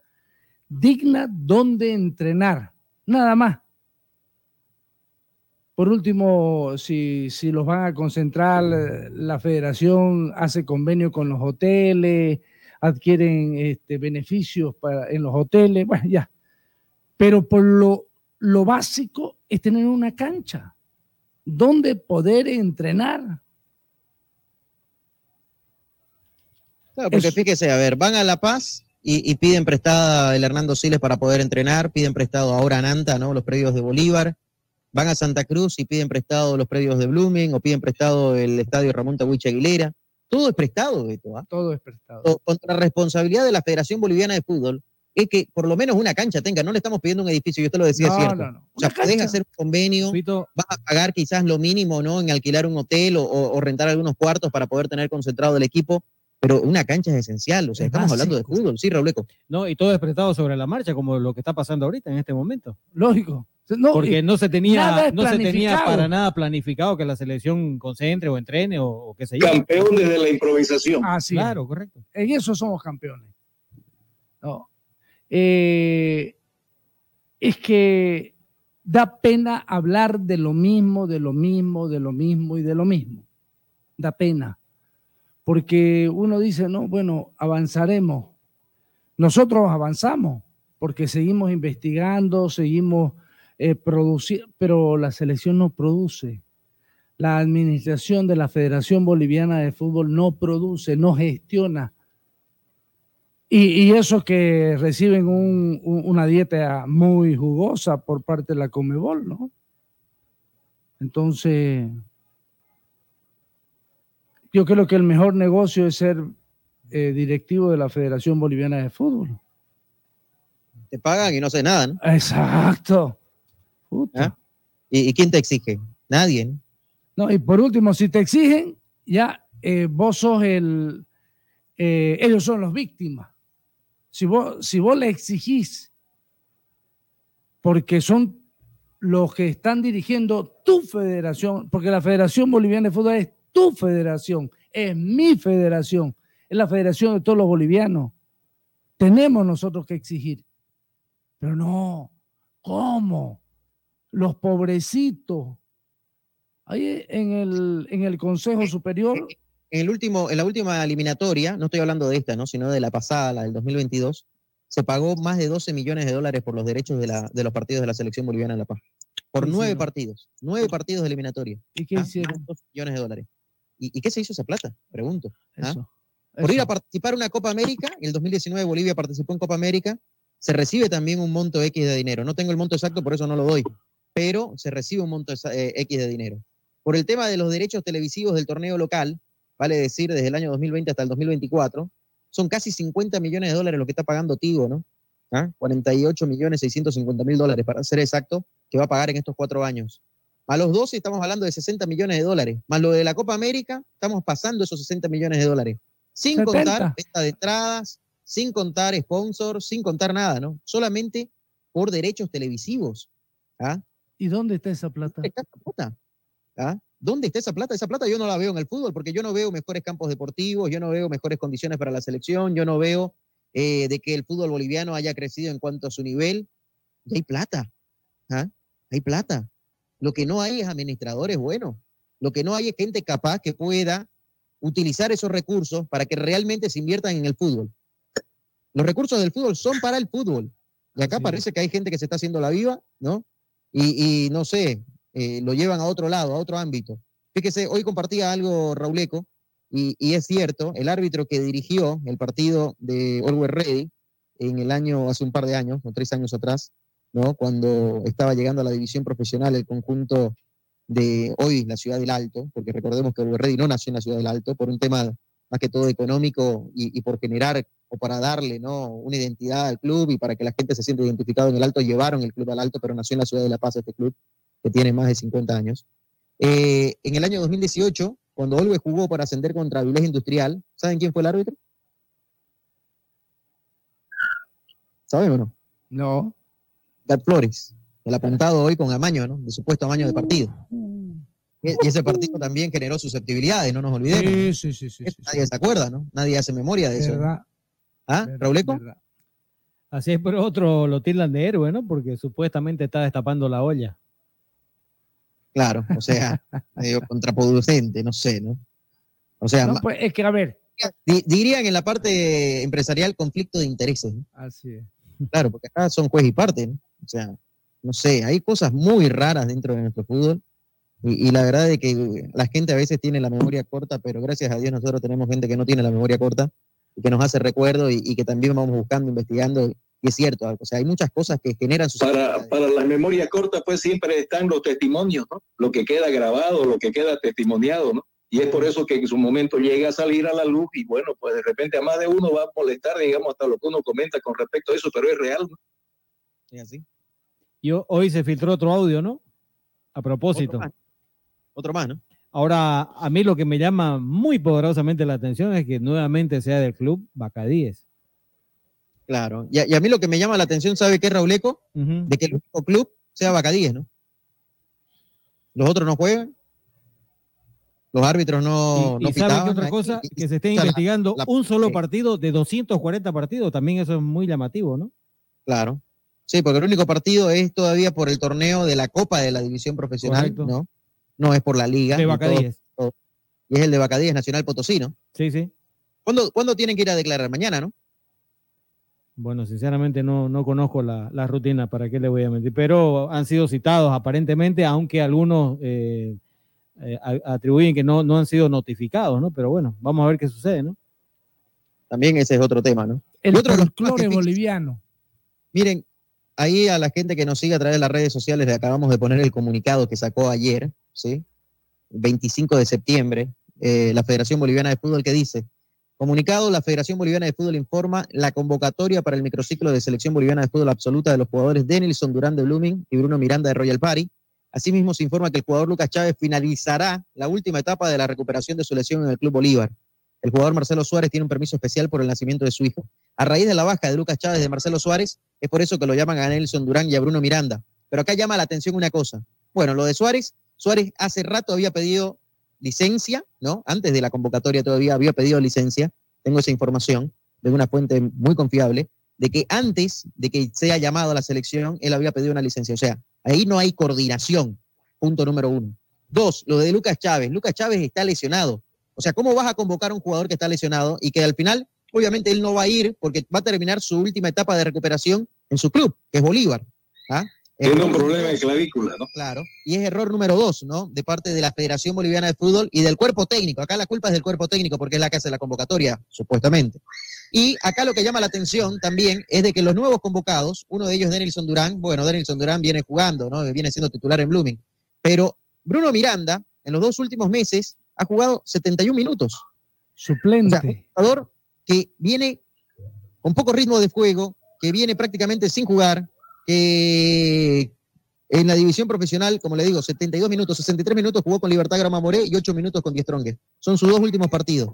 digna donde entrenar, nada más. Por último, si, si los van a concentrar, la federación hace convenio con los hoteles, adquieren este, beneficios para, en los hoteles, bueno, ya. Pero por lo, lo básico es tener una cancha donde poder entrenar. Claro, porque fíjese, a ver, van a La Paz y, y, piden prestada el Hernando Siles para poder entrenar, piden prestado ahora a Nanta, ¿no? Los predios de Bolívar, van a Santa Cruz y piden prestado los predios de Blooming o piden prestado el estadio Ramón Tahuiche Aguilera. Todo es prestado, Beto. ¿ah? Todo es prestado. O, contra responsabilidad de la Federación Boliviana de Fútbol es que por lo menos una cancha tenga. No le estamos pidiendo un edificio, yo te lo decía, No, cierto. no, no. O sea, Una podés cancha. hacer un convenio, Fito, vas a pagar quizás lo mínimo, ¿no? En alquilar un hotel o rentar algunos cuartos para poder tener concentrado el equipo, pero una cancha es esencial. O sea, Es estamos hablando de fútbol, sí, Rauleco. no, y todo es prestado sobre la marcha, como lo que está pasando ahorita en este momento. Lógico. No, Porque no se tenía, no se tenía para nada planificado que la selección concentre o entrene o, o qué sé yo. Campeón desde la improvisación. Así es. Claro, correcto. En eso somos campeones. No. Eh, es que da pena hablar de lo mismo, de lo mismo, de lo mismo y de lo mismo. Da pena. Porque uno dice, no, bueno, avanzaremos. Nosotros avanzamos porque seguimos investigando, seguimos produciendo, pero la selección no produce. La administración de la Federación Boliviana de Fútbol no produce, no gestiona. Y, y eso que reciben un- un- una dieta muy jugosa por parte de la Comebol, ¿no? Entonces, yo creo que el mejor negocio es ser eh, directivo de la Federación Boliviana de Fútbol. Te pagan y no sé nada, ¿no? Exacto. ¿Ah? ¿Y, y quién te exige? Nadie, ¿no? No, y por último, si te exigen, ya eh, vos sos el, eh, ellos son los víctimas. Si vos, si vos le exigís, porque son los que están dirigiendo tu federación, porque la Federación Boliviana de Fútbol es tu federación, es mi federación, es la federación de todos los bolivianos. Tenemos nosotros que exigir. Pero no, ¿cómo? Los pobrecitos. Ahí en el, en el Consejo Superior. En, el último, en la última eliminatoria, no estoy hablando de esta, ¿no? sino de la pasada, la del 2022, se pagó más de 12 millones de dólares por los derechos de, la, de los partidos de la selección boliviana en La Paz. Por ¿Qué nueve hicieron? partidos, nueve partidos de eliminatoria. ¿Y qué ¿Ah? hicieron? Más de 12 millones de dólares. ¿Y, y qué se hizo esa plata? Pregunto. ¿ah? Eso, Por ir a participar en una Copa América, en el 2019 Bolivia participó en Copa América, se recibe también un monto X de dinero. No tengo el monto exacto, por eso no lo doy, pero se recibe un monto eh, X de dinero. Por el tema de los derechos televisivos del torneo local, vale decir, desde el año 2020 hasta el 2024, son casi 50 millones de dólares lo que está pagando Tigo, ¿no? ¿Ah? 48 millones 650 mil dólares, para ser exacto, que va a pagar en estos cuatro años. A los 12 estamos hablando de 60 millones de dólares. Más lo de la Copa América, estamos pasando esos 60 millones de dólares. Sin 70. contar venta de entradas, sin contar sponsors, sin contar nada, ¿no? Solamente por derechos televisivos. ¿ah? ¿Y dónde está esa plata? ¿Dónde está esa plata? ¿Ah? ¿Dónde está esa plata? Esa plata yo no la veo en el fútbol porque yo no veo mejores campos deportivos, yo no veo mejores condiciones para la selección, yo no veo eh, de que el fútbol boliviano haya crecido en cuanto a su nivel. Y hay plata. ¿ah? Hay plata. Lo que no hay es administradores buenos. Lo que no hay es gente capaz que pueda utilizar esos recursos para que realmente se inviertan en el fútbol. Los recursos del fútbol son para el fútbol. Y acá parece que hay gente que se está haciendo la viva, ¿no? Y, y no sé, eh, lo llevan a otro lado, a otro ámbito. Fíjese, hoy compartía algo Rauleco Y, y es cierto, el árbitro que dirigió el partido de Always Ready en el año, hace un par de años, o tres años atrás, ¿no? Cuando estaba llegando a la división profesional el conjunto de hoy, la ciudad del Alto, porque recordemos que Ready no nació en la ciudad del Alto por un tema más que todo económico y, por generar o para darle ¿no? una identidad al club y para que la gente se sienta identificado en el Alto, llevaron el club al Alto, pero nació en la ciudad de La Paz este club, que tiene más de 50 años. Eh, en el año 2018, cuando Olve jugó para ascender contra Avilés Industrial, ¿saben quién fue el árbitro? ¿Saben o no? No. Gat Flores, el apuntado hoy con amaño, ¿no? De supuesto amaño de partido. Y y ese partido también generó susceptibilidades, no nos olvidemos. Sí, sí, sí, sí, sí, Nadie se acuerda, ¿no? Nadie hace memoria de eso. Verdad. ¿Ah, Rauleco? Así es, pero otro lo tildan de héroe, ¿no? Porque supuestamente está destapando la olla. Claro, o sea, medio contraproducente, no sé, ¿no? O sea, No, pues, es que, a ver, di- dirían en la parte empresarial conflicto de intereses, ¿no? así es. Claro, porque acá son juez y parte, ¿no? O sea, no sé, hay cosas muy raras dentro de nuestro fútbol. Y, y la verdad es que la gente a veces tiene la memoria corta, pero gracias a Dios nosotros tenemos gente que no tiene la memoria corta y que nos hace recuerdo y, y que también vamos buscando, investigando. Y es cierto, o sea, hay muchas cosas que generan sus Para, para la memoria corta, pues siempre están los testimonios, ¿no? Lo que queda grabado, lo que queda testimoniado, ¿no? Y es por eso que en su momento llega a salir a la luz y bueno, pues de repente a más de uno va a molestar, digamos, hasta lo que uno comenta con respecto a eso, pero es real, ¿no? ¿Es así? Y ho- hoy se filtró otro audio, ¿no? A propósito. Otro más. Otro más, ¿no? Ahora, a mí lo que me llama muy poderosamente la atención es que nuevamente sea del club Bacadíes. Claro. Y a, y a mí lo que me llama la atención, ¿sabe qué, Rauleco? De que el único club sea Bacadíes, ¿no? Los otros no juegan. Los árbitros no, y no y ¿saben qué pitaban. otra cosa? Y- Que se esté o sea, investigando la- un solo partido de 240 partidos. También eso es muy llamativo, ¿no? Claro. Sí, porque el único partido es todavía por el torneo de la Copa de la División Profesional, Correcto. ¿no? No es por la Liga. De Bacadíes. todo- todo. Y es el de Bacadíes Nacional Potosí, ¿no? Sí, sí. ¿Cuándo, ¿Cuándo tienen que ir a declarar? Mañana, ¿no? Bueno, sinceramente no, no conozco la, la rutina, ¿para qué le voy a mentir? Pero han sido citados aparentemente, aunque algunos eh, eh, atribuyen que no, no han sido notificados, ¿no? Pero bueno, vamos a ver qué sucede, ¿no? También ese es otro tema, ¿no? El otro de los temas folclore boliviano. Miren, ahí a la gente que nos sigue a través de las redes sociales le acabamos de poner el comunicado que sacó ayer, ¿sí? 25 de septiembre, eh, la Federación Boliviana de Fútbol que dice, comunicado, la Federación Boliviana de Fútbol informa la convocatoria para el microciclo de selección boliviana de fútbol absoluta de los jugadores Denilson Durán de Blooming y Bruno Miranda de Royal Party. Asimismo, se informa que el jugador Lucas Chávez finalizará la última etapa de la recuperación de su lesión en el Club Bolívar. El jugador Marcelo Suárez tiene un permiso especial por el nacimiento de su hijo. A raíz de la baja de Lucas Chávez de Marcelo Suárez, es por eso que lo llaman a Nelson Durán y a Bruno Miranda. Pero acá llama la atención una cosa. Bueno, lo de Suárez, Suárez hace rato había pedido licencia, ¿no? Antes de la convocatoria todavía había pedido licencia. Tengo esa información de una fuente muy confiable, de que antes de que sea llamado a la selección, él había pedido una licencia. O sea, ahí no hay coordinación. Punto número uno. Dos, lo de Lucas Chávez. Lucas Chávez está lesionado. O sea, ¿cómo vas a convocar a un jugador que está lesionado y que al final, obviamente, él no va a ir porque va a terminar su última etapa de recuperación en su club, que es Bolívar? ¿ah? Tiene un problema de clavícula, ¿no? Claro. Y es error número dos, ¿no? De parte de la Federación Boliviana de Fútbol y del cuerpo técnico. Acá la culpa es del cuerpo técnico porque es la que hace la convocatoria, supuestamente. Y acá lo que llama la atención también es de que los nuevos convocados, uno de ellos Denilson Durán, bueno, Denilson Durán viene jugando, ¿no? Viene siendo titular en Blooming. Pero Bruno Miranda, en los dos últimos meses, ha jugado 71 minutos. Suplente. O sea, un jugador que viene con poco ritmo de juego, que viene prácticamente sin jugar, que en la división profesional, como le digo, 72 minutos, 63 minutos jugó con Libertad Grama Moré y 8 minutos con Die Strongest. Son sus dos últimos partidos.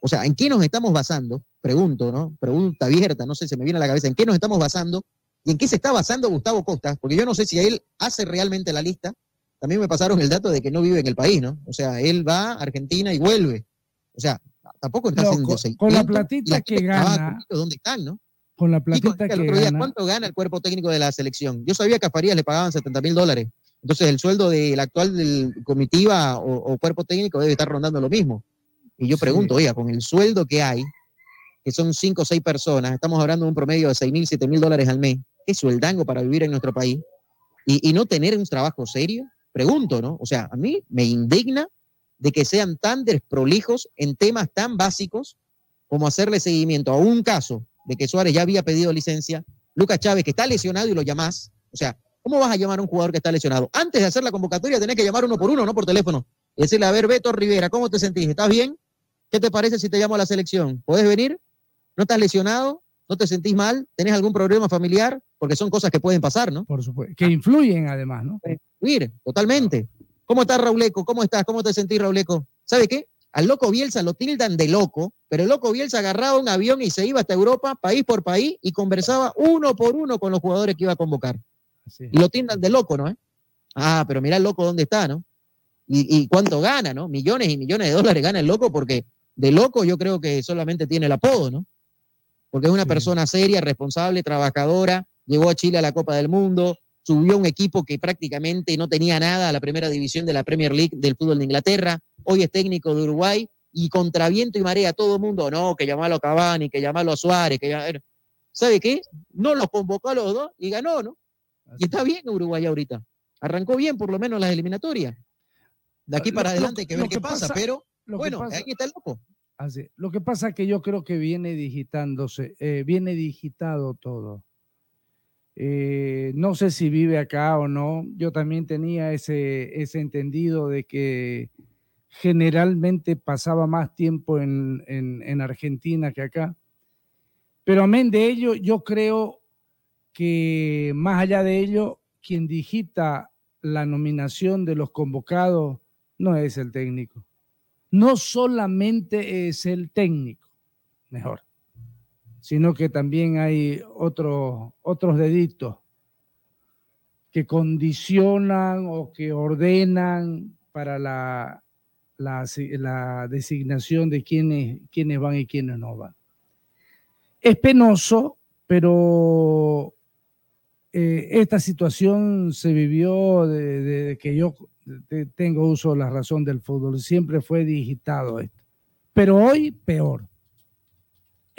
O sea, ¿en qué nos estamos basando? Pregunto, ¿no? Pregunta abierta, no sé, se me viene a la cabeza. ¿En qué nos estamos basando? ¿Y en qué se está basando Gustavo Costa? Porque yo no sé si él hace realmente la lista. También me pasaron el dato de que no vive en el país, ¿no? O sea, él va a Argentina y vuelve. O sea, tampoco está haciendo con- 600, con la platita que gana- ¿Dónde están, no? Con la platita el que otro día, gana. ¿cuánto gana el cuerpo técnico de la selección? Yo sabía que a Farías le pagaban 70 mil dólares. Entonces, el sueldo del actual del comitiva o, o cuerpo técnico debe estar rondando lo mismo. Y yo pregunto, oiga, con el sueldo que hay, que son 5 o 6 personas, estamos hablando de un promedio de 6 mil, 7 mil dólares al mes, ¿qué sueldango para vivir en nuestro país? Y, y no tener un trabajo serio, pregunto, ¿no? O sea, a mí me indigna de que sean tan desprolijos en temas tan básicos como hacerle seguimiento a un caso de que Suárez ya había pedido licencia, Lucas Chávez que está lesionado y lo llamás, o sea, ¿cómo vas a llamar a un jugador que está lesionado? Antes de hacer la convocatoria tenés que llamar uno por uno, no por teléfono, y decirle, a ver, Beto Rivera, ¿cómo te sentís? ¿Estás bien? ¿Qué te parece si te llamo a la selección? ¿Puedes venir? ¿No estás lesionado? ¿No te sentís mal? ¿Tenés algún problema familiar? Porque son cosas que pueden pasar, ¿no? Por supuesto. Que influyen además, ¿no? Influir, totalmente. ¿Cómo estás, Rauleco? ¿Cómo estás? ¿Cómo te sentís, Rauleco? ¿Sabe qué? Al loco Bielsa lo tildan de loco, pero el loco Bielsa agarraba un avión y se iba hasta Europa, país por país, y conversaba uno por uno con los jugadores que iba a convocar. Y lo tildan de loco, ¿no? eh? Ah, pero mira el loco dónde está, ¿no? Y, y cuánto gana, ¿no? Millones y millones de dólares gana el loco porque de loco yo creo que solamente tiene el apodo, ¿no? Porque es una persona seria, responsable, trabajadora, llegó a Chile a la Copa del Mundo, subió un equipo que prácticamente no tenía nada a la primera división de la Premier League del fútbol de Inglaterra, hoy es técnico de Uruguay y contra viento y marea todo el mundo, no, que llamarlo a Cavani, que llamarlo a Suárez, que llam- ¿sabe qué? No los convocó a los dos y ganó, ¿no? Y está bien Uruguay ahorita. Arrancó bien por lo menos las eliminatorias. De aquí Lo- para lo- adelante hay que ver qué pasa, pasa- pero lo bueno, pasa- ahí está el loco. Así. Lo que pasa es que yo creo que viene digitándose, eh, viene digitado todo. Eh, no sé si vive acá o no. Yo también tenía ese, entendido de que generalmente pasaba más tiempo en, en- en Argentina que acá. Pero amén de ello, yo creo que más allá de ello, quien digita la nominación de los convocados no es el técnico no solamente es el técnico, mejor, sino que también hay otros otros deditos que condicionan o que ordenan para la, la, designación de quiénes, quiénes van y quiénes no van. Es penoso, pero eh, esta situación se vivió desde de, que yo te- tengo uso de la razón del fútbol. Siempre fue digitado esto. Pero hoy peor.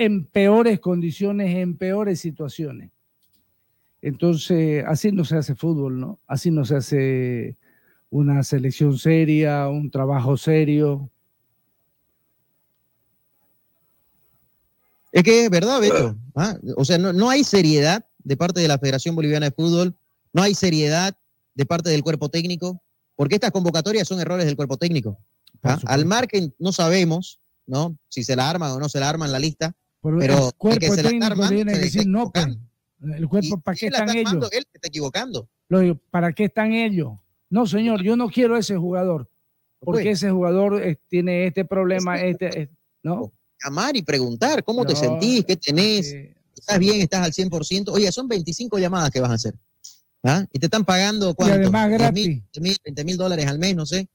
En peores condiciones, en peores situaciones. Entonces, así no se hace fútbol, ¿no? Así no se hace una selección seria, un trabajo serio. Es que es verdad, Beto. ¿ah? O sea, no, no hay seriedad de parte de la Federación Boliviana de Fútbol, no hay seriedad de parte del cuerpo técnico, porque estas convocatorias son errores del cuerpo técnico. ¿ah? Al margen no sabemos, ¿no? Si se la arman o no se la arman la lista, Pero, pero el el cuerpo que técnico armando viene a se decir no, pues. El cuerpo, ¿para Y qué están está ellos? él está equivocando. Lo digo, ¿para qué están ellos? No, señor, yo no quiero ese jugador. Porque Pues. ese jugador eh, tiene este problema, este, eh, ¿no? Llamar y preguntar cómo te sentís, qué tenés, estás bien, estás al 100%. Oye, son 25 llamadas que vas a hacer. ¿ah? Y te están pagando cuánto? además 10 gratis. mil, 20 mil, 20 mil dólares al mes, no sé.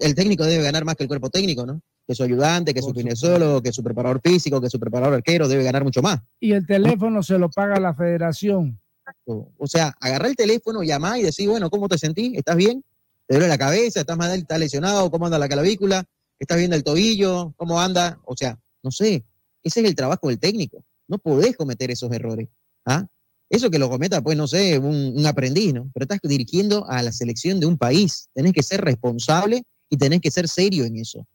El técnico debe ganar más que el cuerpo técnico, ¿no? Que su ayudante, que su kinesiólogo, que su preparador físico, que su preparador arquero, debe ganar mucho más. Y el teléfono se lo paga la federación. O, sea, agarrar el teléfono, llamar y decir, bueno, ¿cómo te sentís? ¿Estás bien? ¿Te duele la cabeza? ¿Estás mal? ¿Estás lesionado? ¿Cómo anda la clavícula? ¿Estás bien del tobillo? ¿Cómo anda? O sea, no sé. Ese es el trabajo del técnico. No podés cometer esos errores. ¿ah? Eso que lo cometa, pues, no sé, un, un aprendiz, ¿no? Pero estás dirigiendo a la selección de un país. Tenés que ser responsable y tenés que ser serio en eso.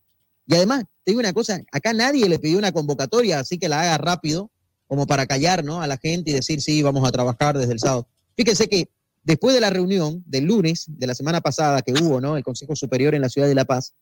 Y además, te digo una cosa, acá nadie le pidió una convocatoria, así que la haga rápido, como para callar ¿no? a la gente y decir, sí, vamos a trabajar desde el sábado. Fíjense que después de la reunión del lunes de la semana pasada que hubo, ¿no? El Consejo Superior en la ciudad de La Paz,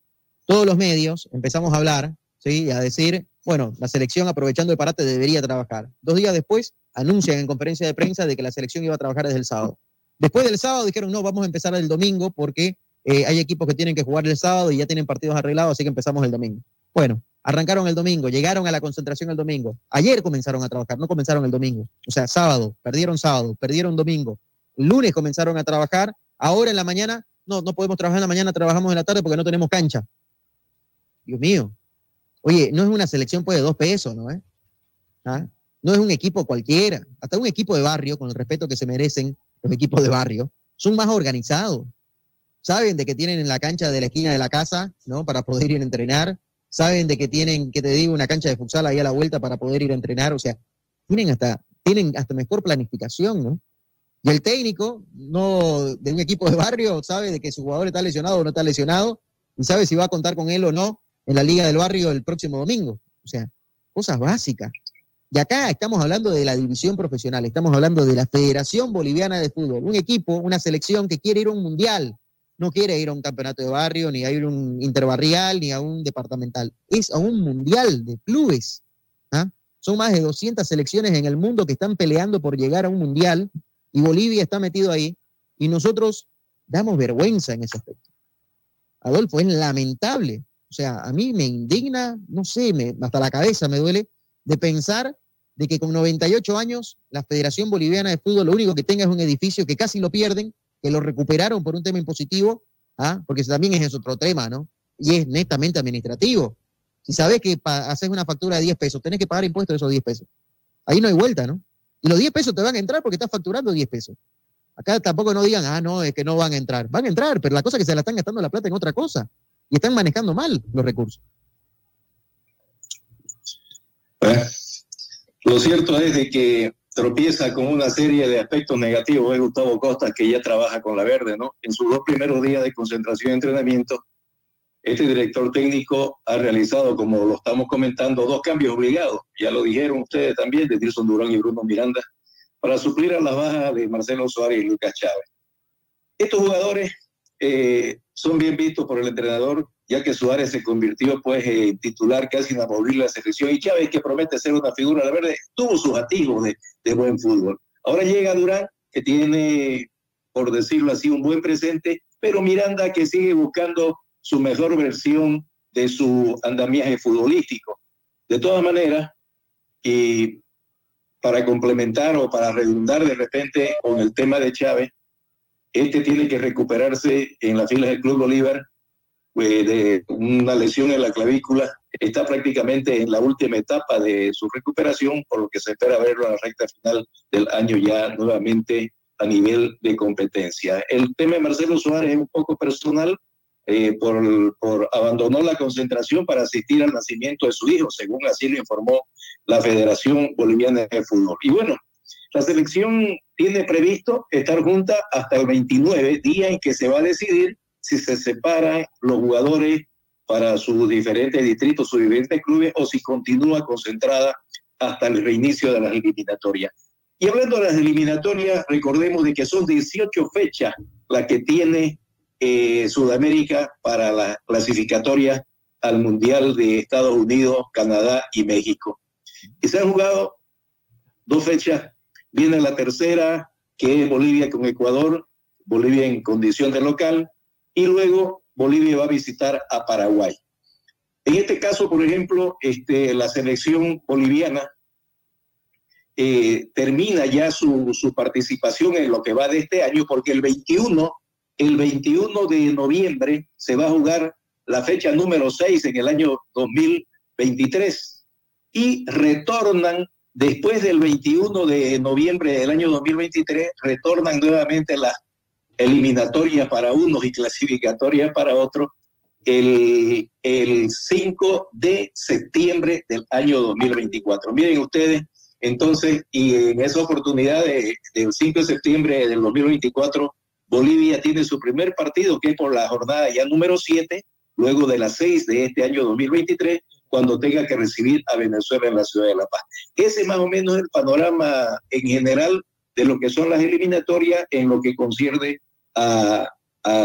todos los medios empezamos a hablar, ¿sí? A decir, bueno, la selección aprovechando el parate debería trabajar. Dos días después anuncian en conferencia de prensa de que la selección iba a trabajar desde el sábado. Después del sábado dijeron, no, vamos a empezar el domingo porque eh, hay equipos que tienen que jugar el sábado y ya tienen partidos arreglados, así que empezamos el domingo. Bueno, arrancaron el domingo, llegaron a la concentración el domingo. Ayer comenzaron a trabajar, no comenzaron el domingo. O sea, sábado, perdieron sábado, perdieron domingo. Lunes comenzaron a trabajar, ahora en la mañana, no, no podemos trabajar en la mañana, trabajamos en la tarde porque no tenemos cancha. Dios mío. Oye, no es una selección pues de dos pesos, ¿no? eh? ¿Ah? No es un equipo cualquiera. Hasta un equipo de barrio, con el respeto que se merecen los equipos de barrio, son más organizados. Saben de que tienen en la cancha de la esquina de la casa, ¿no? Para poder ir a entrenar. Saben de que tienen, que te digo, una cancha de futsal ahí a la vuelta para poder ir a entrenar. O sea, tienen hasta, tienen hasta mejor planificación, ¿no? Y el técnico, no de un equipo de barrio, sabe de que su jugador está lesionado o no está lesionado, y sabe si va a contar con él o no en la Liga del Barrio el próximo domingo. O sea, cosas básicas. Y acá estamos hablando de la división profesional, estamos hablando de la Federación Boliviana de Fútbol, un equipo, una selección que quiere ir a un mundial, no quiere ir a un campeonato de barrio, ni a ir a un interbarrial, ni a un departamental, es a un mundial de clubes. ¿ah? Son más de 200 selecciones en el mundo que están peleando por llegar a un mundial y Bolivia está metido ahí y nosotros damos vergüenza en ese aspecto. Adolfo, es lamentable. O sea, a mí me indigna, no sé, me, hasta la cabeza me duele de pensar de que con 98 años la Federación Boliviana de Fútbol lo único que tenga es un edificio que casi lo pierden, que lo recuperaron por un tema impositivo, ¿ah? porque también es otro tema, ¿no? Y es netamente administrativo. Si sabes que haces una factura de 10 pesos, tenés que pagar impuestos de esos 10 pesos. Ahí no hay vuelta, ¿no? Y los 10 pesos te van a entrar porque estás facturando 10 pesos. Acá tampoco no digan, ah, no, es que no van a entrar. Van a entrar, pero la cosa es que se la están gastando la plata en otra cosa. Y están manejando mal los recursos. lo cierto es de que tropieza con una serie de aspectos negativos. Es Gustavo Costa, que ya trabaja con la Verde, ¿no? En sus dos primeros días de concentración y entrenamiento, este director técnico ha realizado, como lo estamos comentando, dos cambios obligados. Ya lo dijeron ustedes también, de Tilson Durán y Bruno Miranda, para suplir a las bajas de Marcelo Suárez y Lucas Chávez. Estos jugadores eh, son bien vistos por el entrenador ya que Suárez se convirtió pues en titular casi inamovible de la selección y Chávez que promete ser una figura la verde tuvo sus activos de, buen fútbol. Ahora llega Durán que tiene, por decirlo así, un buen presente, pero Miranda que sigue buscando su mejor versión de su andamiaje futbolístico. De todas maneras, y para complementar o para redundar de repente con el tema de Chávez, este tiene que recuperarse en las filas del Club Bolívar de una lesión en la clavícula. Está prácticamente en la última etapa de su recuperación, por lo que se espera verlo a la recta final del año ya nuevamente a nivel de competencia. El tema de Marcelo Suárez es un poco personal, eh, por, por, abandonó la concentración para asistir al nacimiento de su hijo, según así lo informó la Federación Boliviana de Fútbol. Y bueno, la selección tiene previsto estar junta hasta el 29, día en que se va a decidir si se separan los jugadores para sus diferentes distritos, sus diferentes clubes, o si continúa concentrada hasta el reinicio de las eliminatorias. Y hablando de las eliminatorias, recordemos de que son 18 fechas las que tiene eh, Sudamérica para la clasificatoria al Mundial de Estados Unidos, Canadá y México. Y se han jugado dos fechas. Viene la tercera, que es Bolivia con Ecuador, Bolivia en condición de local, y luego Bolivia va a visitar a Paraguay. En este caso, por ejemplo, este, la selección boliviana eh, termina ya su, participación en lo que va de este año, porque el 21, el 21 de noviembre se va a jugar la fecha número 6 en el año 2023 y retornan después del 21 de noviembre del año 2023, retornan nuevamente las eliminatoria para unos y clasificatoria para otros el, el 5 de septiembre del año 2024. Miren ustedes, entonces, y en esa oportunidad de, del 5 de septiembre del 2024, Bolivia tiene su primer partido, que es por la jornada ya número 7, luego de las 6 de este año 2023, cuando tenga que recibir a Venezuela en la ciudad de La Paz. Ese más o menos el panorama en general de lo que son las eliminatorias en lo que concierne a,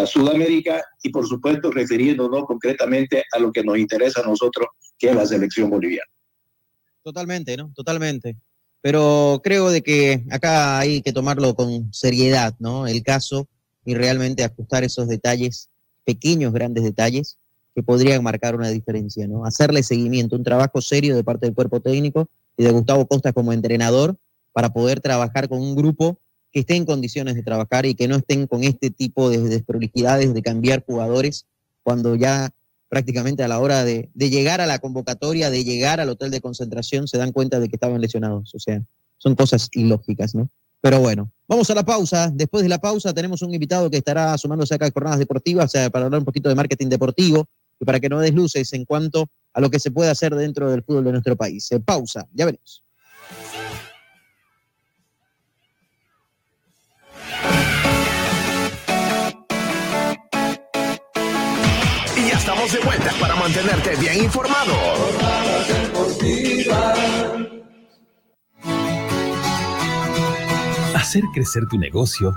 Sudamérica y por supuesto refiriéndonos concretamente a lo que nos interesa a nosotros, que es la selección boliviana. Totalmente, ¿no? Totalmente. Pero creo de que acá hay que tomarlo con seriedad, ¿no? El caso y realmente ajustar esos detalles, pequeños, grandes detalles, que podrían marcar una diferencia, ¿no? Hacerle seguimiento, un trabajo serio de parte del cuerpo técnico y de Gustavo Costa como entrenador para poder trabajar con un grupo que estén en condiciones de trabajar y que no estén con este tipo de desprolijidades de cambiar jugadores cuando ya prácticamente a la hora de, llegar a la convocatoria, de llegar al hotel de concentración, se dan cuenta de que estaban lesionados. O sea, son cosas ilógicas, ¿no? Pero bueno, vamos a la pausa. Después de la pausa tenemos un invitado que estará sumándose acá a jornadas deportivas, para hablar un poquito de marketing deportivo y para que no desluces en cuanto a lo que se puede hacer dentro del fútbol de nuestro país. Eh, pausa, ya veremos. Estamos de vuelta para mantenerte bien informado. Hacer crecer tu negocio,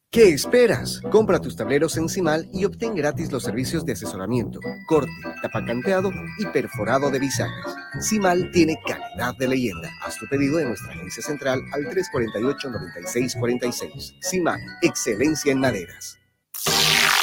¿Qué esperas? Compra tus tableros en Cimal y obtén gratis los servicios de asesoramiento, corte, tapacanteado y perforado de bisagras. Cimal tiene calidad de leyenda. Haz tu pedido en nuestra agencia central al 348-9646. Cimal, excelencia en maderas.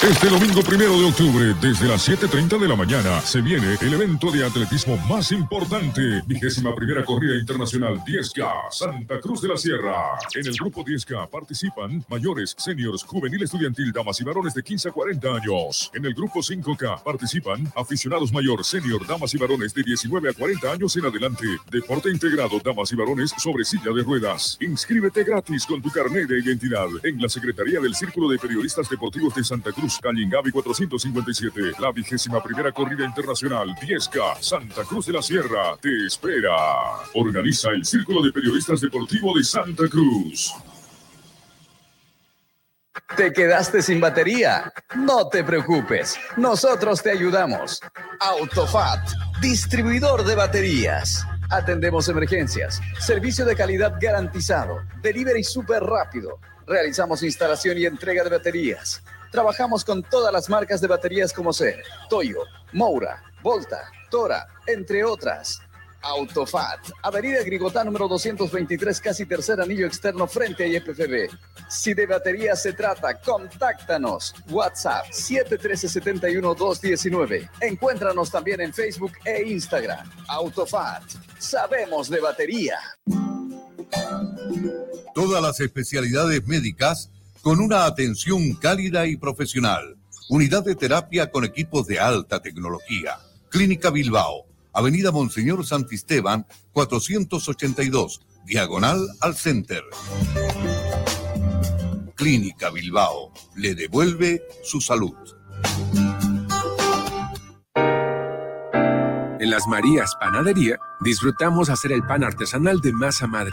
Este domingo primero de octubre, desde las 7.30 de la mañana, se viene el evento de atletismo más importante, vigésima primera corrida internacional 10K, Santa Cruz de la Sierra. En el grupo 10K participan mayores, seniors, juvenil estudiantil, damas y varones de 15 a 40 años. En el grupo 5K participan aficionados mayor, senior, damas y varones de 19 a 40 años en adelante. Deporte integrado, damas y varones sobre silla de ruedas. Inscríbete gratis con tu carnet de identidad en la Secretaría del Círculo de Periodistas Deportivos de Santa Cruz, calle Ingavi 457. La vigésima primera corrida internacional 10K, Santa Cruz de la Sierra, te espera. Organiza el Círculo de Periodistas Deportivo de Santa Cruz. ¿Te quedaste sin batería? No te preocupes, nosotros te ayudamos. Autofat, distribuidor de baterías. Atendemos emergencias, servicio de calidad garantizado, delivery súper rápido. Realizamos instalación y entrega de baterías. Trabajamos con todas las marcas de baterías como ser Toyo, Moura, Volta, Tora, entre otras. Autofat, Avenida Grigotá número 223, casi tercer anillo externo frente a IPFB. Si de batería se trata, contáctanos. WhatsApp 713-71-219. Encuéntranos también en Facebook e Instagram. Autofat, sabemos de batería. Todas las especialidades médicas con una atención cálida y profesional. Unidad de terapia con equipos de alta tecnología. Clínica Bilbao, Avenida Monseñor Santisteban, 482, diagonal al Center. Clínica Bilbao le devuelve su salud. En las Marías Panadería disfrutamos hacer el pan artesanal de masa madre.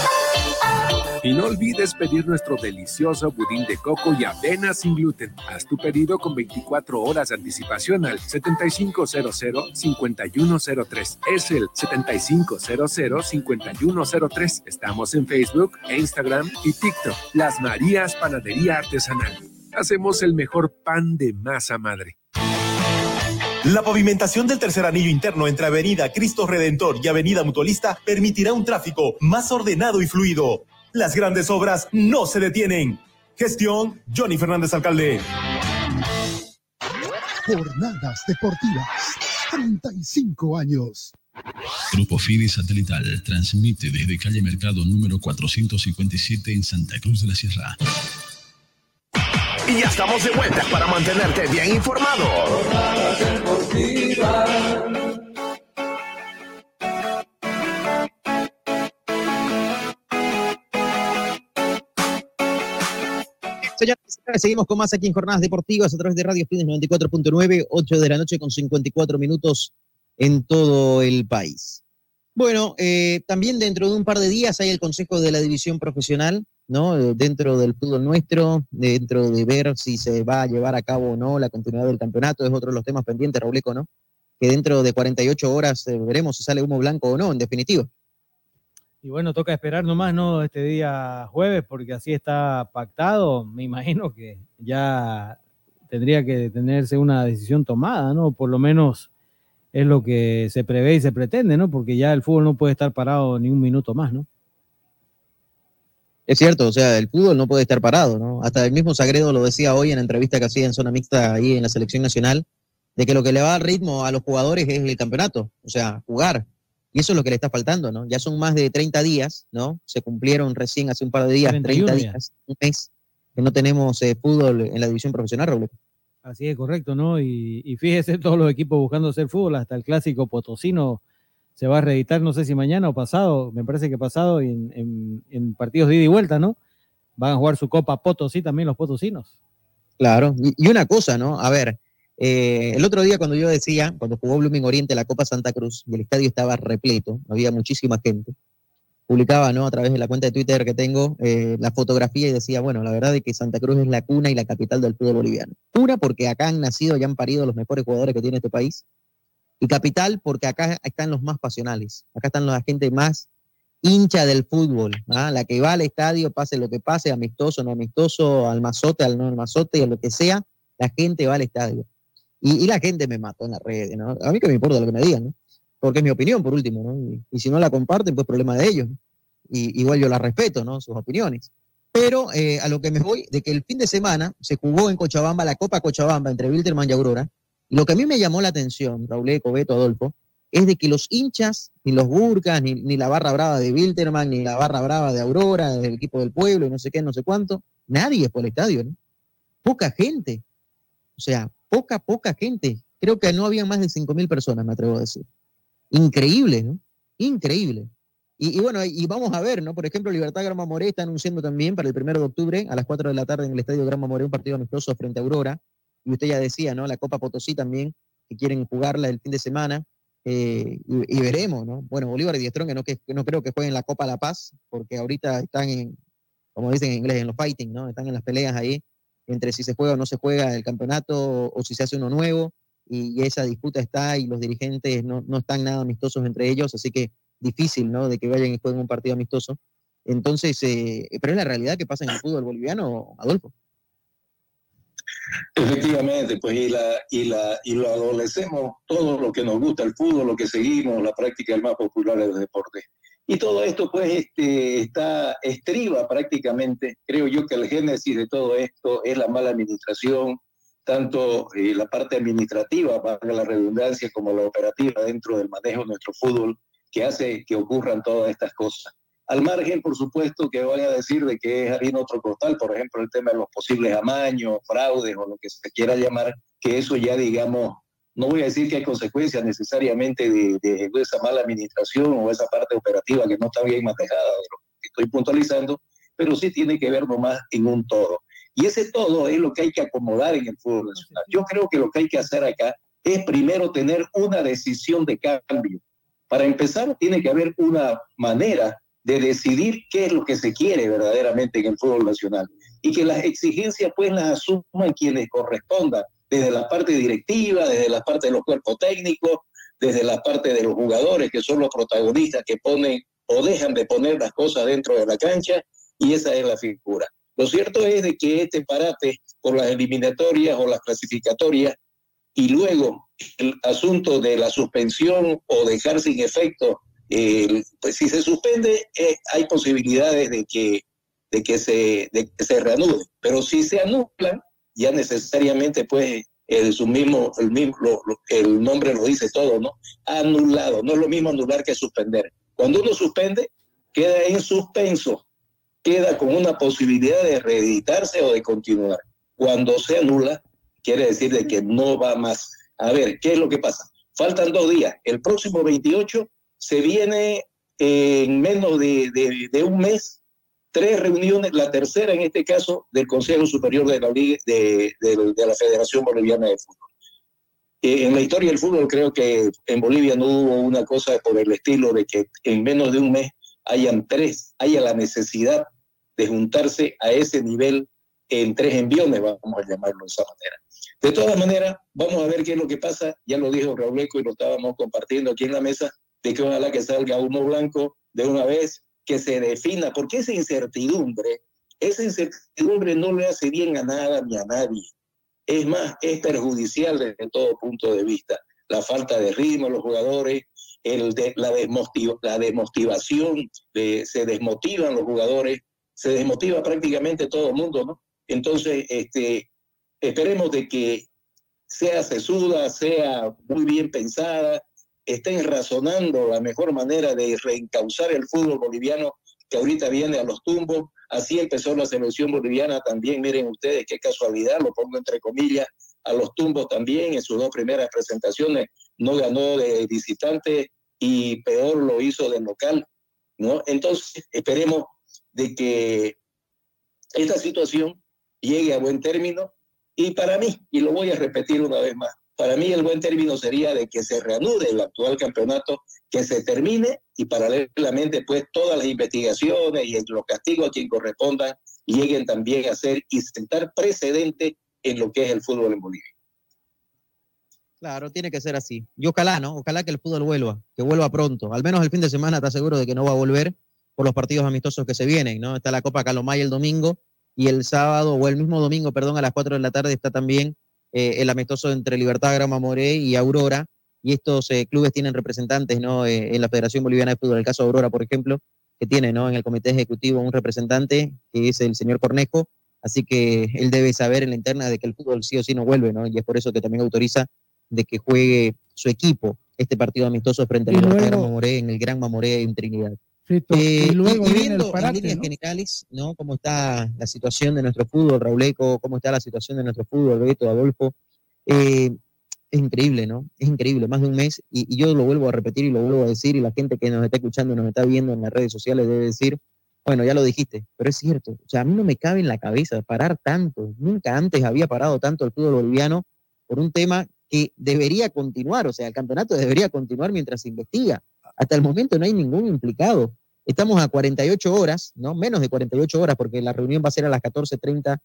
Y no olvides pedir nuestro delicioso budín de coco y avena sin gluten. Haz tu pedido con 24 horas de anticipación al 7500-5103. Es el 7500-5103. Estamos en Facebook, Instagram y TikTok. Las Marías Panadería Artesanal. Hacemos el mejor pan de masa madre. La pavimentación del tercer anillo interno entre Avenida Cristo Redentor y Avenida Mutualista permitirá un tráfico más ordenado y fluido. Las grandes obras no se detienen. Gestión Johnny Fernández Alcalde. Jornadas deportivas. 35 años. Grupo Fide Satelital transmite desde calle Mercado número 457 en Santa Cruz de la Sierra. Y ya estamos de vuelta para mantenerte bien informado. Seguimos con más aquí en Jornadas Deportivas a través de Radio Fines 94.9, 8 de la noche con 54 minutos en todo el país. Bueno, eh, también dentro de un par de días hay el Consejo de la División Profesional, ¿no? Eh, dentro del fútbol nuestro, dentro de ver si se va a llevar a cabo o no la continuidad del campeonato, es otro de los temas pendientes, Rauleco, ¿no? Que dentro de 48 horas eh, veremos si sale humo blanco o no, en definitiva. Y bueno, toca esperar nomás, ¿no? Este día jueves, porque así está pactado. Me imagino que ya tendría que tenerse una decisión tomada, ¿no? Por lo menos es lo que se prevé y se pretende, ¿no? Porque ya el fútbol no puede estar parado ni un minuto más, ¿no? Es cierto, o sea, el fútbol no puede estar parado, ¿no? Hasta el mismo Sagredo lo decía hoy en la entrevista que hacía en zona mixta ahí en la selección nacional, de que lo que le va al ritmo a los jugadores es el campeonato, o sea, jugar. Y eso es lo que le está faltando, ¿no? Ya son más de 30 días, ¿no? Se cumplieron recién hace un par de días, 30 días, un mes, que no tenemos eh, fútbol en la división profesional, Raúl. Así es, correcto, ¿no? Y, y, fíjese todos los equipos buscando hacer fútbol, hasta el clásico potosino se va a reeditar, no sé si mañana o pasado, me parece que pasado, en, en, en partidos de ida y vuelta, ¿no? Van a jugar su Copa Potosí también los potosinos. Claro, y, y una cosa, ¿no? A ver, eh, el otro día cuando yo decía, cuando jugó Blooming Oriente la Copa Santa Cruz y el estadio estaba repleto, había muchísima gente, publicaba ¿no? a través de la cuenta de Twitter que tengo eh, la fotografía y decía, bueno, la verdad es que Santa Cruz es la cuna y la capital del fútbol boliviano. Cuna porque acá han nacido y han parido los mejores jugadores que tiene este país. Y capital porque acá están los más pasionales, acá están la gente más hincha del fútbol, ¿ah? la que va al estadio, pase lo que pase, amistoso, no amistoso, al mazote, al no al mazote, a lo que sea, la gente va al estadio. Y, la gente me mató en las redes, ¿no? A mí que me importa lo que me digan, ¿no? Porque es mi opinión, por último, ¿no? Y, si no la comparten, pues problema de ellos. Y, igual yo la respeto, ¿no? Sus opiniones. Pero eh, a lo que me voy, de que el fin de semana se jugó en Cochabamba la Copa Cochabamba entre Wilterman y Aurora. Lo que a mí me llamó la atención, Raúl Eco, Beto, Adolfo, es de que los hinchas, ni los burcas, ni, ni la barra brava de Wilterman, ni la barra brava de Aurora, del equipo del pueblo, y no sé qué, no sé cuánto, nadie fue al estadio, ¿no? Poca gente. O sea, poca, poca gente. Creo que no había más de 5 mil personas, me atrevo a decir. Increíble, ¿no? Increíble. Y, bueno, y vamos a ver, ¿no? Por ejemplo, Libertad Grama Moré está anunciando también para el primero de octubre a las 4 de la tarde en el Estadio Grama Moré un partido amistoso frente a Aurora. Y usted ya decía, ¿no? La Copa Potosí también, que quieren jugarla el fin de semana. Eh, y, y, veremos, ¿no? Bueno, Bolívar y Diestrón, que no, que no creo que jueguen la Copa La Paz, porque ahorita están en, como dicen en inglés, en los fighting, ¿no? Están en las peleas ahí entre si se juega o no se juega el campeonato o, si se hace uno nuevo y, y, esa disputa está y los dirigentes no, no están nada amistosos entre ellos, así que difícil, ¿no? De que vayan y jueguen un partido amistoso. Entonces, eh, pero es la realidad que pasa en el fútbol boliviano, Adolfo. Efectivamente, pues y, la, y, la, y lo adolecemos todo lo que nos gusta el fútbol, lo que seguimos, la práctica del más popular del deporte. Y todo esto pues este, está estriba prácticamente, creo yo que el génesis de todo esto es la mala administración, tanto eh, la parte administrativa, valga la redundancia, como la operativa dentro del manejo de nuestro fútbol, que hace que ocurran todas estas cosas. Al margen, por supuesto, que van a decir de que es harina otro costal, por ejemplo, el tema de los posibles amaños, fraudes o lo que se quiera llamar, que eso ya, digamos, no voy a decir que hay consecuencias necesariamente de, de, esa mala administración o esa parte operativa que no está bien manejada, de lo que estoy puntualizando, pero sí tiene que ver nomás en un todo. Y ese todo es lo que hay que acomodar en el fútbol nacional. Yo creo que lo que hay que hacer acá es primero tener una decisión de cambio. Para empezar, tiene que haber una manera de decidir qué es lo que se quiere verdaderamente en el fútbol nacional y que las exigencias pues las asuman quienes correspondan, desde la parte directiva, desde la parte de los cuerpos técnicos, desde la parte de los jugadores que son los protagonistas que ponen o dejan de poner las cosas dentro de la cancha y esa es la figura. Lo cierto es de que este parate por las eliminatorias o las clasificatorias y luego el asunto de la suspensión o dejar sin efecto pues si se suspende, eh, hay posibilidades de que, de, que se, de que se reanude. Pero si se anulan, ya necesariamente, pues, el, su mismo, el, mismo el nombre lo dice todo, ¿no? Anulado. No es lo mismo anular que suspender. Cuando uno suspende, queda en suspenso, queda con una posibilidad de reeditarse o de continuar. Cuando se anula, quiere decir de que no va más. A ver, ¿qué es lo que pasa? Faltan dos días. El próximo 28 se viene en menos de, un mes tres reuniones, la tercera en este caso del Consejo Superior de la, de, la Federación Boliviana de Fútbol. Eh, en la historia del fútbol creo que en Bolivia no hubo una cosa por el estilo de que en menos de un mes hayan tres, haya la necesidad de juntarse a ese nivel en tres enviones, vamos a llamarlo de esa manera. De todas maneras, vamos a ver qué es lo que pasa. Ya lo dijo Raúl Eco y lo estábamos compartiendo aquí en la mesa de que ojalá que salga uno blanco de una vez, que se defina, porque esa incertidumbre, esa incertidumbre no le hace bien a nada ni a nadie. Es más, es perjudicial desde todo punto de vista. La falta de ritmo de los jugadores, la, desmotiva, la desmotivación, se desmotivan los jugadores, se desmotiva prácticamente todo el mundo, ¿no? Entonces, este, esperemos de que sea sesuda, sea muy bien pensada, estén razonando la mejor manera de reencauzar el fútbol boliviano que ahorita viene a los tumbos. Así empezó la selección boliviana también. Miren ustedes qué casualidad, lo pongo entre comillas, a los tumbos también en sus dos primeras presentaciones. No ganó de visitante y peor lo hizo de local. ¿no? Entonces, esperemos de que esta situación llegue a buen término. Y para mí, y lo voy a repetir una vez más, para mí el buen término sería de que se reanude el actual campeonato, que se termine y paralelamente pues todas las investigaciones y los castigos a quien correspondan lleguen también a ser y sentar precedente en lo que es el fútbol en Bolivia. Claro, tiene que ser así. Y ojalá, ¿no? Ojalá que el fútbol vuelva, que vuelva pronto. Al menos el fin de semana está seguro de que no va a volver por los partidos amistosos que se vienen, ¿no? Está la Copa Calomay el domingo y el sábado, o el mismo domingo, perdón, a las 4 de la tarde está también eh, el amistoso entre Libertad Grama Moré y Aurora, y estos eh, clubes tienen representantes ¿no? Eh, en la Federación Boliviana de Fútbol. El caso de Aurora, por ejemplo, que tiene ¿no? en el comité ejecutivo un representante que es el señor Cornejo, así que él debe saber en la interna de que el fútbol sí o sí no vuelve, ¿no? y es por eso que también autoriza de que juegue su equipo este partido amistoso frente a Libertad Grama Moré en el Gran Mamoré en Trinidad. Eh, y luego viendo en líneas generales, ¿no? Cómo está la situación de nuestro fútbol, Rauleco, cómo está la situación de nuestro fútbol, Beto, Adolfo. Eh, es increíble, ¿no? Es increíble, más de un mes, y, yo lo vuelvo a repetir y lo vuelvo a decir, y la gente que nos está escuchando, nos está viendo en las redes sociales debe decir, bueno, ya lo dijiste, pero es cierto, o sea, a mí no me cabe en la cabeza parar tanto, nunca antes había parado tanto el fútbol boliviano por un tema que debería continuar, o sea, el campeonato debería continuar mientras se investiga. Hasta el momento no hay ningún implicado. Estamos a 48 horas, ¿no? Menos de 48 horas, porque la reunión va a ser a las 14.30,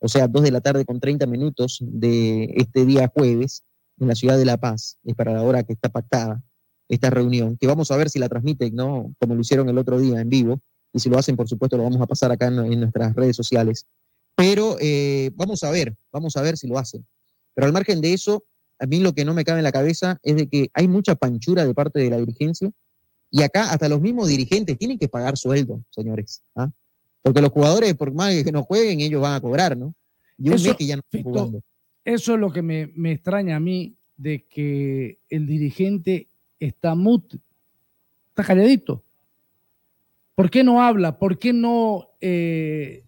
o sea, 2 de la tarde con 30 minutos de este día jueves en la ciudad de La Paz, es para la hora que está pactada. esta reunión, que vamos a ver si la transmiten, ¿no? Como lo hicieron el otro día en vivo, y si lo hacen, por supuesto, lo vamos a pasar acá en, nuestras redes sociales. Pero eh, vamos a ver, vamos a ver si lo hacen. Pero al margen de eso, a mí lo que no me cabe en la cabeza es de que hay mucha panchura de parte de la dirigencia y acá hasta los mismos dirigentes tienen que pagar sueldo, señores. ¿ah? Porque los jugadores, por más que no jueguen, ellos van a cobrar, ¿no? Y un Eso, mes que ya no están jugando. Eso es lo que me, me extraña a mí de que el dirigente está mut, está calladito. ¿Por qué no habla? ¿Por qué no eh,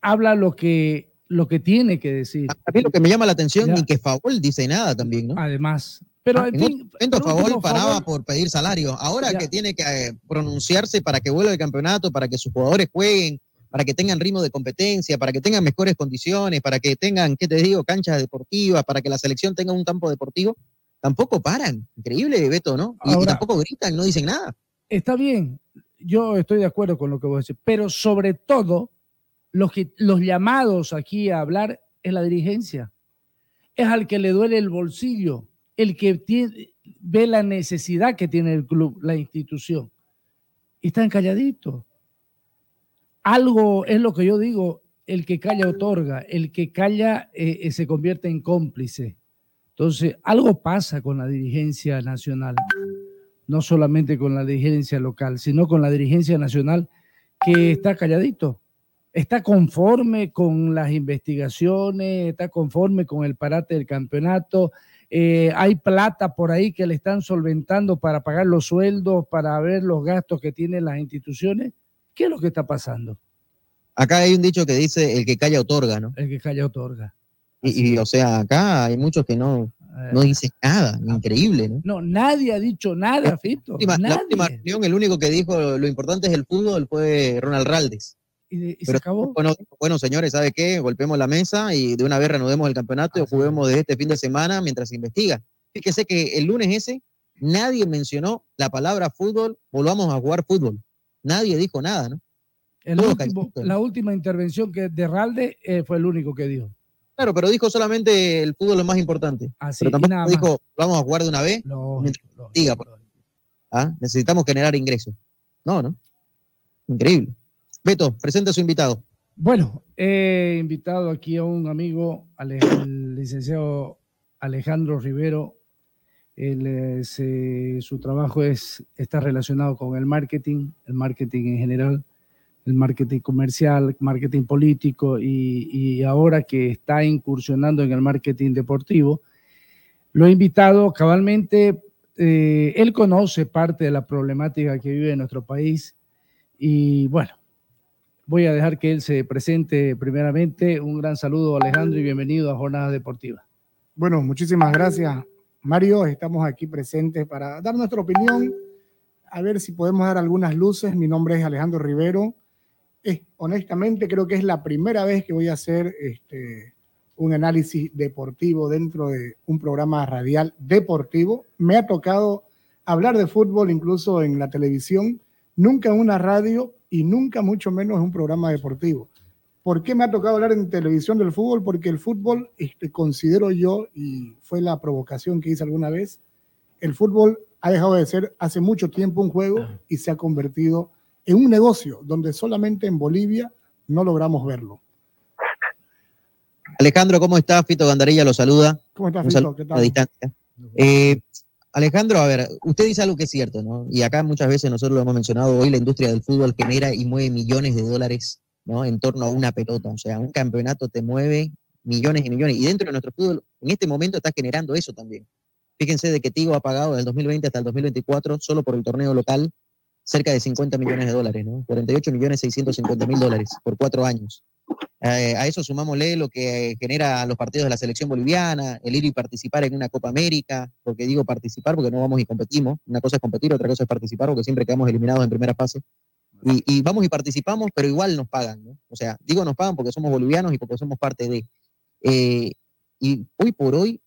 habla lo que, lo que tiene que decir? A mí lo que me llama la atención Ya. ni que Favol dice nada también, ¿no? Además. Pero Ah, en fin, otro momento Favol paraba por pedir salario. Ahora Ya. que tiene que eh, pronunciarse para que vuelva el campeonato, para que sus jugadores jueguen, para que tengan ritmo de competencia, para que tengan mejores condiciones, para que tengan, ¿qué te digo?, canchas deportivas, para que la selección tenga un campo deportivo, tampoco paran. Increíble, Beto, ¿no? Y, y tampoco gritan, no dicen nada. está bien, yo estoy de acuerdo con lo que vos decís, pero sobre todo, los, que, los llamados aquí a hablar es la dirigencia. Es al que le duele el bolsillo, el que ve la necesidad que tiene el club, la institución. Y están calladitos. Algo es lo que yo digo, el que calla otorga, el que calla eh, eh, se convierte en cómplice. Entonces, algo pasa con la dirigencia nacional no solamente con la dirigencia local, sino con la dirigencia nacional que está calladito, está conforme con las investigaciones, está conforme con el parate del campeonato, eh, hay plata por ahí que le están solventando para pagar los sueldos, para ver los gastos que tienen las instituciones. ¿Qué es lo que está pasando? Acá hay un dicho que dice, el que calla otorga, ¿no? El que calla otorga. Y, y, o sea, acá hay muchos que no, no dicen nada, increíble, ¿no? No, nadie ha dicho nada, Fito. La última, la última reunión, el único que dijo lo importante es el fútbol fue Ronald Raldes. Y, se acabó. Bueno, bueno, señores, ¿sabe qué? Golpemos la mesa y de una vez reanudemos el campeonato y juguemos de este fin de semana mientras se investiga. Fíjese que el lunes ese nadie mencionó la palabra fútbol, volvamos a jugar fútbol. Nadie dijo nada, ¿no? El último- la última intervención que de Ralde eh, fue el único que dijo. Claro, pero dijo solamente el fútbol lo más importante. Así, pero tampoco nada dijo, vamos a jugar de una vez. Mientras se investiga, pues. ¿Ah? Necesitamos generar ingresos. No, ¿no? Increíble. Beto, presente a su invitado. Bueno, he invitado aquí a un amigo, el licenciado Alejandro Rivero. Eh, su trabajo es, está relacionado con el marketing, el marketing en general, el marketing comercial, marketing político y, ahora que está incursionando en el marketing deportivo, lo he invitado cabalmente. eh, él conoce parte de la problemática que vive nuestro país y bueno, voy a dejar que él se presente primeramente. Un gran saludo, Alejandro, y bienvenido a Jornadas Deportivas. Bueno, muchísimas gracias, Mario. Estamos aquí presentes para dar nuestra opinión, a ver si podemos dar algunas luces. Mi nombre es Alejandro Rivero. Es, honestamente, creo que es la primera vez que voy a hacer este, un análisis deportivo dentro de un programa radial deportivo. Me ha tocado hablar de fútbol incluso en la televisión, nunca en una radio y nunca mucho menos en un programa deportivo. ¿Por qué me ha tocado hablar en televisión del fútbol? Porque el fútbol, este, considero yo, y fue la provocación que hice alguna vez, el fútbol ha dejado de ser hace mucho tiempo un juego y se ha convertido en un negocio donde solamente en Bolivia no logramos verlo. Alejandro, ¿cómo está? Fito Gandarilla lo saluda. ¿Cómo estás, Fito? ¿Qué a tal? distancia. Eh, Alejandro, a ver, usted dice algo que es cierto, ¿no? Y acá muchas veces nosotros lo hemos mencionado, hoy la industria del fútbol genera y mueve millones de dólares, ¿no? En torno a una pelota, o sea, un campeonato te mueve millones y millones. Y dentro de nuestro fútbol, en este momento está generando eso también. Fíjense de que Tigo ha pagado del 2020 hasta el 2024, solo por el torneo local, cerca de 50 millones de dólares, ¿no? 48 millones 650 mil dólares por cuatro años. Eh, a eso sumámosle lo que genera los partidos de la selección boliviana, el ir y participar en una Copa América, porque digo participar porque no vamos y competimos, una cosa es competir, otra cosa es participar, porque siempre quedamos eliminados en primera fase. Y, vamos y participamos, pero igual nos pagan, ¿no? O sea, digo nos pagan porque somos bolivianos y porque somos parte de. Eh, y hoy por hoy,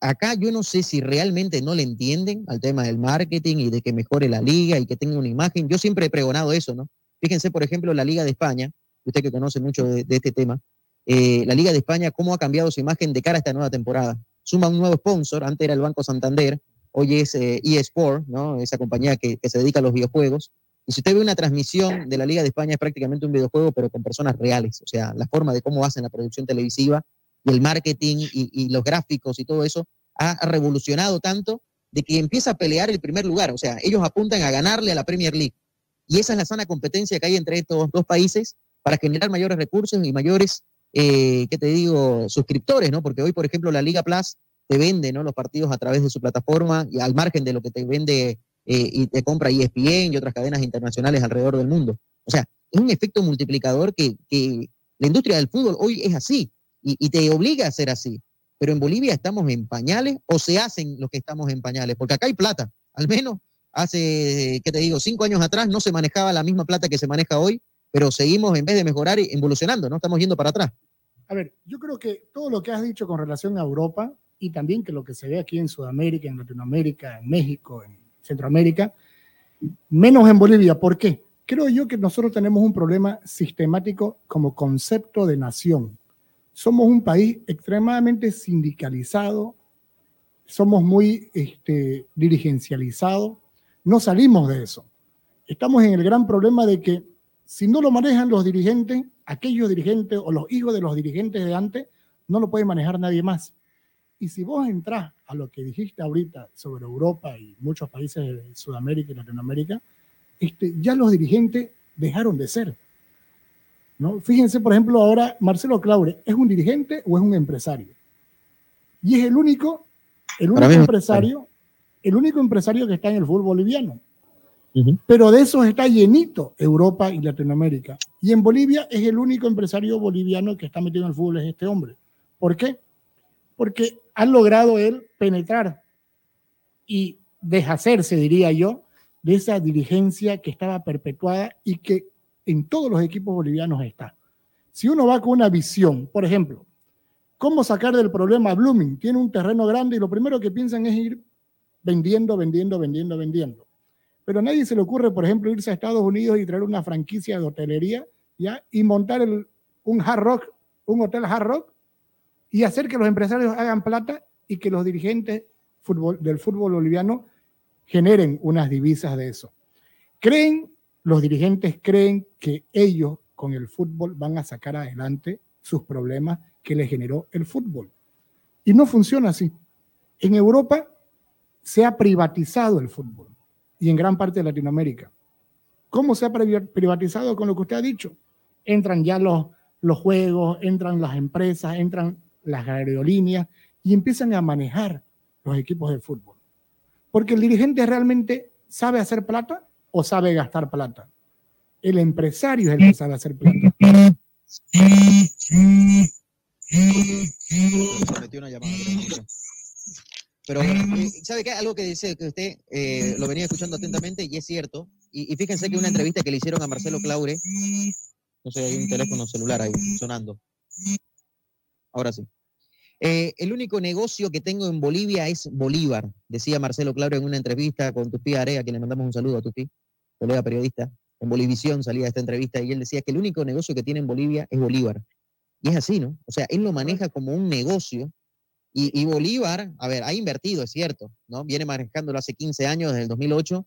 acá yo no sé si realmente no le entienden al tema del marketing y de que mejore la liga y que tenga una imagen. Yo siempre he pregonado eso, ¿no? Fíjense, por ejemplo, la Liga de España, usted que conoce mucho de, de este tema, eh, la Liga de España, cómo ha cambiado su imagen de cara a esta nueva temporada. Suma un nuevo sponsor, antes era el Banco Santander, hoy es eh, eSport, ¿no? Esa compañía que, que se dedica a los videojuegos. Y si usted ve una transmisión de la Liga de España, es prácticamente un videojuego, pero con personas reales. O sea, la forma de cómo hacen la producción televisiva y el marketing y, y los gráficos y todo eso ha, revolucionado tanto de que empieza a pelear el primer lugar. O sea, ellos apuntan a ganarle a la Premier League. Y esa es la sana competencia que hay entre estos dos países para generar mayores recursos y mayores, eh, ¿qué te digo?, suscriptores, ¿no? Porque hoy, por ejemplo, la Liga Plus te vende, ¿no? Los partidos a través de su plataforma y al margen de lo que te vende eh, y te compra ESPN y otras cadenas internacionales alrededor del mundo. O sea, es un efecto multiplicador que, la industria del fútbol hoy es así y, y te obliga a ser así. Pero en Bolivia estamos en pañales o se hacen los que estamos en pañales, porque acá hay plata, al menos hace, ¿qué te digo? Cinco años atrás no se manejaba la misma plata que se maneja hoy, pero seguimos en vez de mejorar, evolucionando, ¿no? Estamos yendo para atrás. A ver, yo creo que todo lo que has dicho con relación a Europa y también que lo que se ve aquí en Sudamérica, en Latinoamérica, en México, en Centroamérica, menos en Bolivia. ¿Por qué? Creo yo que nosotros tenemos un problema sistemático como concepto de nación. Somos un país extremadamente sindicalizado, somos muy este, dirigencializados, no salimos de eso. Estamos en el gran problema de que si no lo manejan los dirigentes, aquellos dirigentes o los hijos de los dirigentes de antes, no lo puede manejar nadie más. Y si vos entrás a lo que dijiste ahorita sobre Europa y muchos países de Sudamérica y Latinoamérica, este, ya los dirigentes dejaron de ser. ¿no? Fíjense, por ejemplo, ahora Marcelo Claure, ¿es un dirigente o es un empresario? Y es el único, el único empresario, el único empresario que está en el fútbol boliviano. Pero de esos está llenito Europa y Latinoamérica. Y en Bolivia es el único empresario boliviano que está metido en el fútbol, es este hombre. ¿Por qué? Porque ha logrado él penetrar y deshacerse, diría yo, de esa dirigencia que estaba perpetuada y que en todos los equipos bolivianos está. Si uno va con una visión, por ejemplo, ¿cómo sacar del problema a Blooming? Tiene un terreno grande y lo primero que piensan es ir vendiendo, vendiendo, vendiendo, vendiendo. Pero a nadie se le ocurre, por ejemplo, irse a Estados Unidos y traer una franquicia de hotelería y montar un hard rock, un hotel hard rock y hacer que los empresarios hagan plata y que los dirigentes del fútbol boliviano generen unas divisas de eso. Creen, los dirigentes creen que ellos con el fútbol van a sacar adelante sus problemas que les generó el fútbol. Y no funciona así. En Europa se ha privatizado el fútbol y en gran parte de Latinoamérica. ¿Cómo se ha privatizado con lo que usted ha dicho? Entran ya los, los juegos, entran las empresas, entran las aerolíneas y empiezan a manejar los equipos de fútbol. Porque el dirigente realmente sabe hacer plata o sabe gastar plata. El empresario es el que sabe hacer plata. Pero, eh, ¿sabe qué? Algo que dice que usted eh, lo venía escuchando atentamente y es cierto. Y, y, fíjense que una entrevista que le hicieron a Marcelo Claure, no sé, hay un teléfono celular ahí sonando. Ahora sí. Eh, el único negocio que tengo en Bolivia es Bolívar, decía Marcelo Claure en una entrevista con Tupi Area, a quien le mandamos un saludo a Tupi, colega periodista. En Bolivisión salía esta entrevista y él decía que el único negocio que tiene en Bolivia es Bolívar. Y es así, ¿no? O sea, él lo maneja como un negocio y, Bolívar, a ver, ha invertido, es cierto, ¿no? Viene manejándolo hace 15 años, desde el 2008,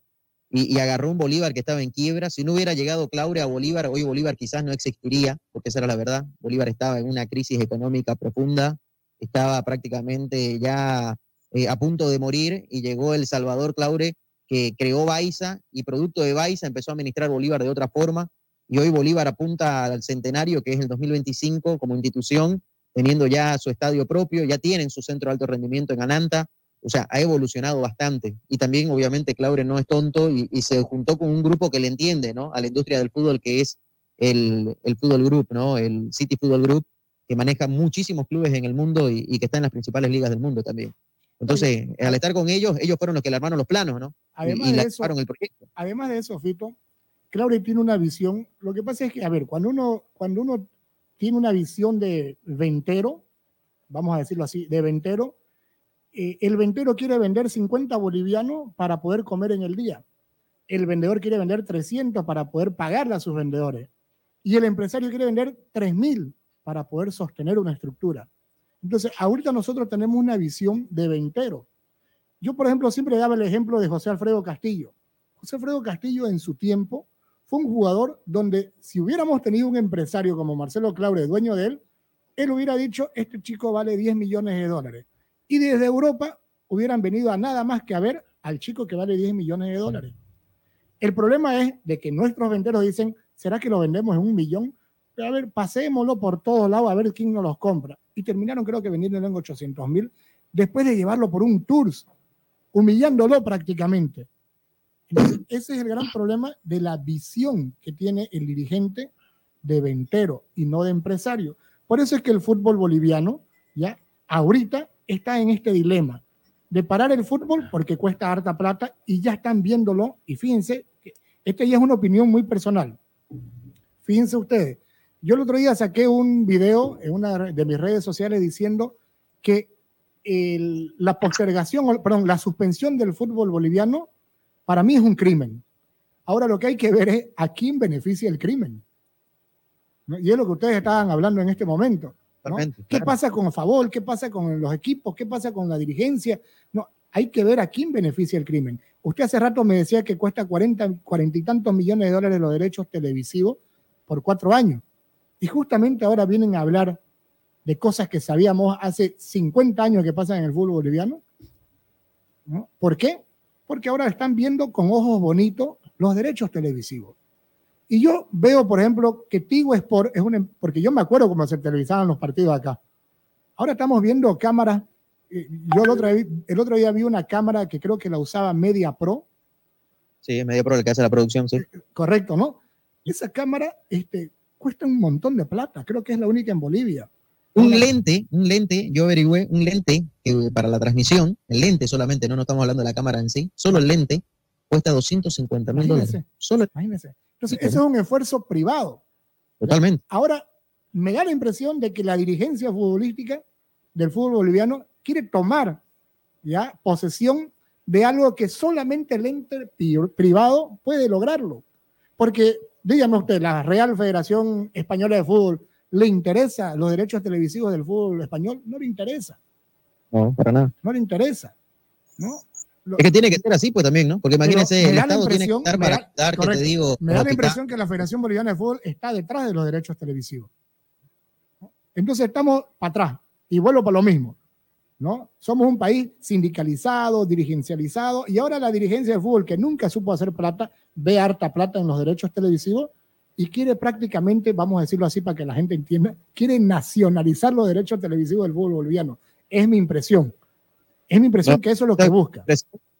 y, agarró un Bolívar que estaba en quiebra. Si no hubiera llegado Claure a Bolívar, hoy Bolívar quizás no existiría, porque esa era la verdad. Bolívar estaba en una crisis económica profunda, estaba prácticamente ya eh, a punto de morir, y llegó el Salvador Claure, que creó Baiza, y producto de Baiza empezó a administrar Bolívar de otra forma, y hoy Bolívar apunta al centenario, que es el 2025, como institución, teniendo ya su estadio propio, ya tienen su centro de alto rendimiento en Ananta, o sea, ha evolucionado bastante. Y también, obviamente, Claure no es tonto y, y, se juntó con un grupo que le entiende, ¿no? A la industria del fútbol, que es el, el Fútbol Group, ¿no? El City Football Group, que maneja muchísimos clubes en el mundo y, y que está en las principales ligas del mundo también. Entonces, Oye, al estar con ellos, ellos fueron los que le armaron los planos, ¿no? Además, y, y de eso, el proyecto. además de eso, Fito, Claure tiene una visión. Lo que pasa es que, a ver, cuando uno, cuando uno tiene una visión de ventero, vamos a decirlo así, de ventero, eh, el ventero quiere vender 50 bolivianos para poder comer en el día. El vendedor quiere vender 300 para poder pagarle a sus vendedores. Y el empresario quiere vender 3.000 para poder sostener una estructura. Entonces, ahorita nosotros tenemos una visión de ventero. yo, por ejemplo, siempre daba el ejemplo de José Alfredo Castillo. José Alfredo Castillo en su tiempo fue un jugador donde si hubiéramos tenido un empresario como Marcelo Claure, dueño de él, él hubiera dicho, este chico vale 10 millones de dólares. Y desde Europa hubieran venido a nada más que a ver al chico que vale 10 millones de dólares. El problema es de que nuestros venderos dicen, ¿será que lo vendemos en un millón? Pero a ver, pasémoslo por todos lados a ver quién nos los compra. Y terminaron creo que vendiéndolo en 800 mil después de llevarlo por un tours, humillándolo prácticamente. Ese es el gran problema de la visión que tiene el dirigente de ventero y no de empresario. Por eso es que el fútbol boliviano, ya, ahorita está en este dilema de parar el fútbol porque cuesta harta plata y ya están viéndolo. Y fíjense, esta ya es una opinión muy personal. Fíjense ustedes, yo el otro día saqué un video en una de mis redes sociales diciendo que la postergación, perdón, la suspensión del fútbol boliviano para mí es un crimen. Ahora lo que hay que ver es a quién beneficia el crimen. ¿no? Y es lo que ustedes estaban hablando en este momento. ¿Qué claro. pasa con favor? ¿Qué pasa con los equipos? ¿Qué pasa con la dirigencia? No, hay que ver a quién beneficia el crimen. Usted hace rato me decía que cuesta 40, 40 y tantos millones de dólares los derechos televisivos por cuatro años. Y justamente ahora vienen a hablar de cosas que sabíamos hace 50 años que pasan en el fútbol boliviano. ¿no? ¿Por qué? Porque ahora están viendo con ojos bonitos los derechos televisivos. Y yo veo, por ejemplo, que Tigo Sport es una, porque yo me acuerdo cómo se televisaban los partidos acá. Ahora estamos viendo cámaras. eh, Yo el otro, día, vi- el otro día vi una cámara que creo que la usaba Media Pro, Sí, es medio pro el que hace la producción, sí. correcto, ¿no? Esa cámara este, cuesta un montón de plata, creo que es la única en Bolivia. Un lente, un lente, yo averigüé, un lente que para la transmisión, el lente solamente, no, no estamos hablando de la cámara en sí, solo el lente cuesta 250 mil dólares. Solo Imagínense. Entonces, Sí, eso es un esfuerzo privado. totalmente. Ahora, me da la impresión de que la dirigencia futbolística del fútbol boliviano quiere tomar ya posesión de algo que solamente el ente privado puede lograrlo. Porque, dígame usted, la Real Federación Española de Fútbol, ¿le interesa los derechos televisivos del fútbol español? No le interesa, No, para nada. no le interesa. ¿no? Lo- Es que tiene que ser así, pues también, ¿no? Porque imagínense, me el da la Estado tiene que estar para da- dar, que te correcto. digo, Me da la impresión que la Federación Boliviana de Fútbol está detrás de los derechos televisivos. Entonces estamos para atrás y vuelvo para lo mismo. ¿no? Somos un país sindicalizado, dirigencializado y ahora la dirigencia de fútbol que nunca supo hacer plata, ve harta plata en los derechos televisivos y quiere prácticamente, vamos a decirlo así para que la gente entienda, quiere nacionalizar los derechos televisivos del fútbol boliviano. Es mi impresión. Es mi impresión No, que eso es lo que busca.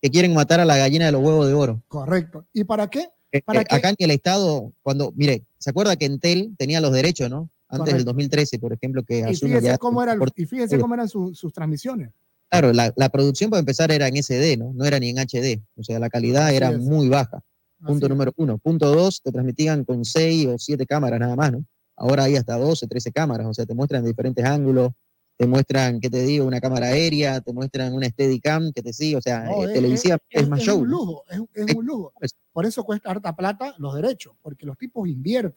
Que quieren matar a la gallina de los huevos de oro. Correcto. ¿Y para qué? Eh, ¿Para eh, qué? acá en el Estado, cuando, mire, ¿se acuerda que Entel tenía los derechos, no? Antes del Correcto. 2013, por ejemplo, que Y fíjese ya- cómo, era y fíjese cómo eran su- sus transmisiones. Claro, la, la producción para empezar era en SD, ¿no? No era ni en HD. O sea, la calidad Así era es. muy baja. Punto número uno. Punto dos, te transmitían con seis o siete cámaras nada más, ¿no? Ahora hay hasta 12, 13 cámaras. O sea, te muestran diferentes ángulos, te muestran, ¿qué te digo? Una cámara aérea, te muestran una Steadicam que te sigue. O sea, No, eh, es- televisiva es, es- más es show. un ¿no? lujo, es, es un lujo. Por eso cuesta harta plata los derechos, porque los tipos invierten.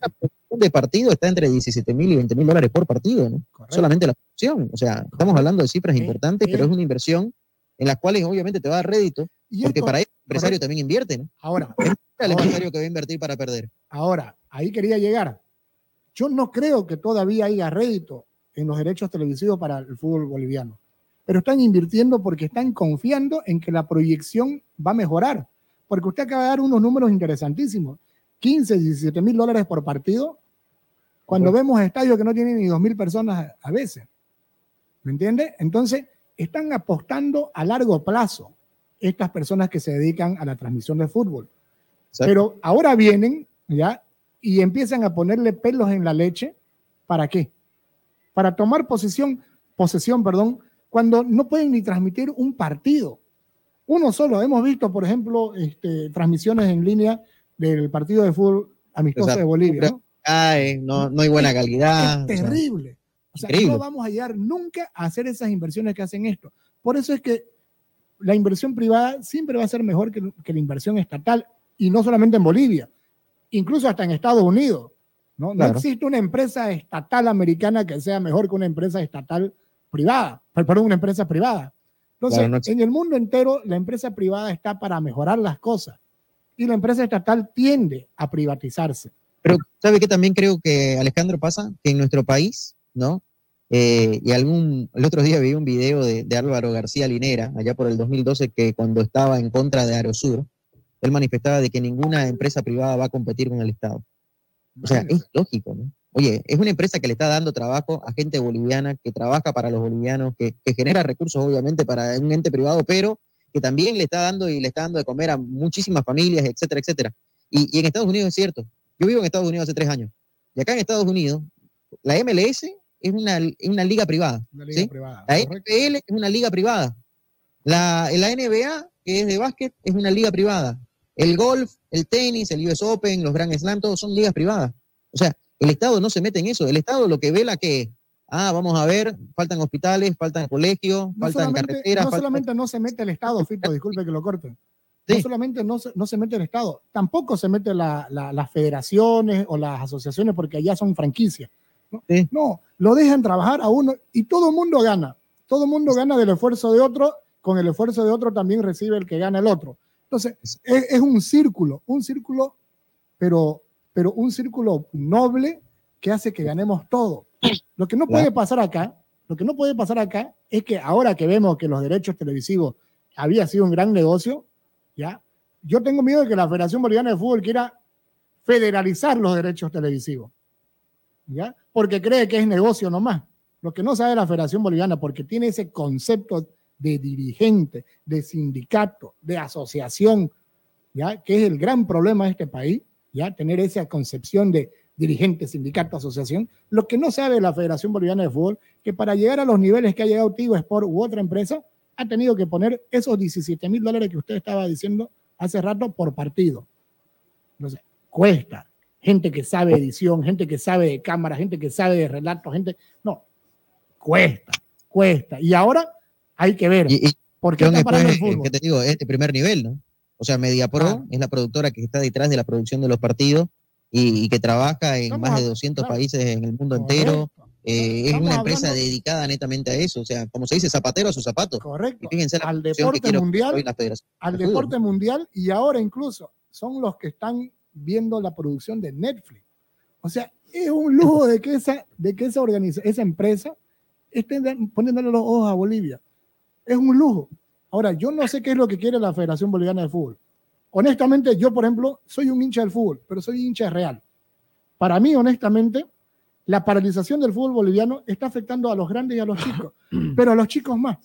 Un de partido está entre 17 mil y 20 mil dólares por partido, ¿no? Solamente la producción. O sea, estamos hablando de cifras importantes, pero es una inversión en las cuales obviamente te va a dar rédito, Y porque esto- para eso el empresario correcto. también invierte, ¿no? Ahora, Es el ahora, empresario que va a invertir para perder. ahora, ahí quería llegar. Yo no creo que todavía haya rédito en los derechos televisivos para el fútbol boliviano, pero están invirtiendo porque están confiando en que la proyección va a mejorar. Porque usted acaba de dar unos números interesantísimos. 15, 17 mil dólares por partido, cuando vemos estadios que no tienen ni 2 mil personas a veces. ¿Me entiende? Entonces, están apostando a largo plazo estas personas que se dedican a la transmisión de fútbol. Pero ahora vienen, ¿ya? Y empiezan a ponerle pelos en la leche. ¿Para qué? Para tomar posesión, posesión, perdón, cuando no pueden ni transmitir un partido. Uno solo. Hemos visto, por ejemplo, este, transmisiones en línea del partido de fútbol amistoso Exacto. de Bolivia. ¿no? No, no hay buena calidad. Es terrible. O sea, increíble. no vamos a llegar nunca a hacer esas inversiones que hacen esto. Por eso es que la inversión privada siempre va a ser mejor que, que la inversión estatal, y no solamente en Bolivia, incluso hasta en Estados Unidos. No, No Claro. existe una empresa estatal americana que sea mejor que una empresa estatal privada, per- perdón, una empresa privada. Entonces, Claro, no en el mundo entero, la empresa privada está para mejorar las cosas y la empresa estatal tiende a privatizarse. Pero, ¿sabe qué también creo que, Alejandro, pasa? Que en nuestro país, ¿no? Eh, y algún, el otro día vi un video de, de Álvaro García Linera, allá por el 2012, que cuando estaba en contra de Aerosur, él manifestaba de que ninguna empresa privada va a competir con el Estado. O sea, es lógico, ¿no? Oye, es una empresa que le está dando trabajo a gente boliviana, que trabaja para los bolivianos, que, que genera recursos, obviamente, para un ente privado, pero que también le está dando y le está dando de comer a muchísimas familias, etcétera, etcétera. Y, y en Estados Unidos es cierto. Yo vivo en Estados Unidos hace tres años. Y acá en Estados Unidos, la MLS es una, es una liga privada. Una liga ¿sí? privada, La correcto. NFL es una liga privada. La, la NBA, que es de básquet, es una liga privada. El golf, el tenis, el US Open, los Grand Slam, todos son ligas privadas. O sea, el Estado no se mete en eso. El Estado lo que vela que, ah, vamos a ver, faltan hospitales, faltan colegios, No faltan carreteras. no faltan- solamente no se mete el Estado, Fito, disculpe que lo corte. No solamente no se, no se mete el Estado, tampoco se mete la- la- las federaciones o las asociaciones porque allá son franquicias. ¿No? No, lo dejan trabajar a uno y todo el mundo gana. Todo el mundo gana del esfuerzo de otro, con el esfuerzo de otro también recibe el que gana el otro. Entonces, es, es un círculo, un círculo, pero, pero un círculo noble que hace que ganemos todo. Lo que no puede pasar acá, lo que no puede pasar acá es que ahora que vemos que los derechos televisivos había sido un gran negocio, ¿ya? Yo tengo miedo de que la Federación Boliviana de Fútbol quiera federalizar los derechos televisivos, ¿ya? Porque cree que es negocio nomás. Lo que no sabe la Federación Boliviana, porque tiene ese concepto de dirigente, de sindicato, de asociación, ¿ya? Que es el gran problema de este país, ¿ya? Tener esa concepción de dirigente, sindicato, asociación. Lo que no sabe la Federación Boliviana de Fútbol, que para llegar a los niveles que ha llegado Tigo Sport u otra empresa, ha tenido que poner esos 17 mil dólares que usted estaba diciendo hace rato por partido. Entonces, cuesta. Gente que sabe edición, gente que sabe de cámara, gente que sabe de relato, gente. No, cuesta, cuesta. Y ahora hay que ver. ¿Por qué John, está parando te digo? Es de primer nivel, ¿no? O sea, MediaPro es la productora que está detrás de la producción de los partidos y, y que trabaja en Estamos más de hab- 200 claro. países en el mundo entero. Eh, es una empresa hablando- dedicada netamente a eso. O sea, como se dice, zapatero a sus zapatos. Correcto. Y fíjense la Al deporte mundial, la al deporte mundial y ahora incluso son los que están viendo la producción de Netflix. O sea, es un lujo de que esa, de que esa, organiza- esa empresa esté poniéndole los ojos a Bolivia. Es un lujo. Ahora, yo no sé qué es lo que quiere la Federación Boliviana de Fútbol. Honestamente, yo, por ejemplo, soy un hincha del fútbol, pero soy hincha real. Para mí, honestamente, la paralización del fútbol boliviano está afectando a los grandes y a los chicos, pero a los chicos más.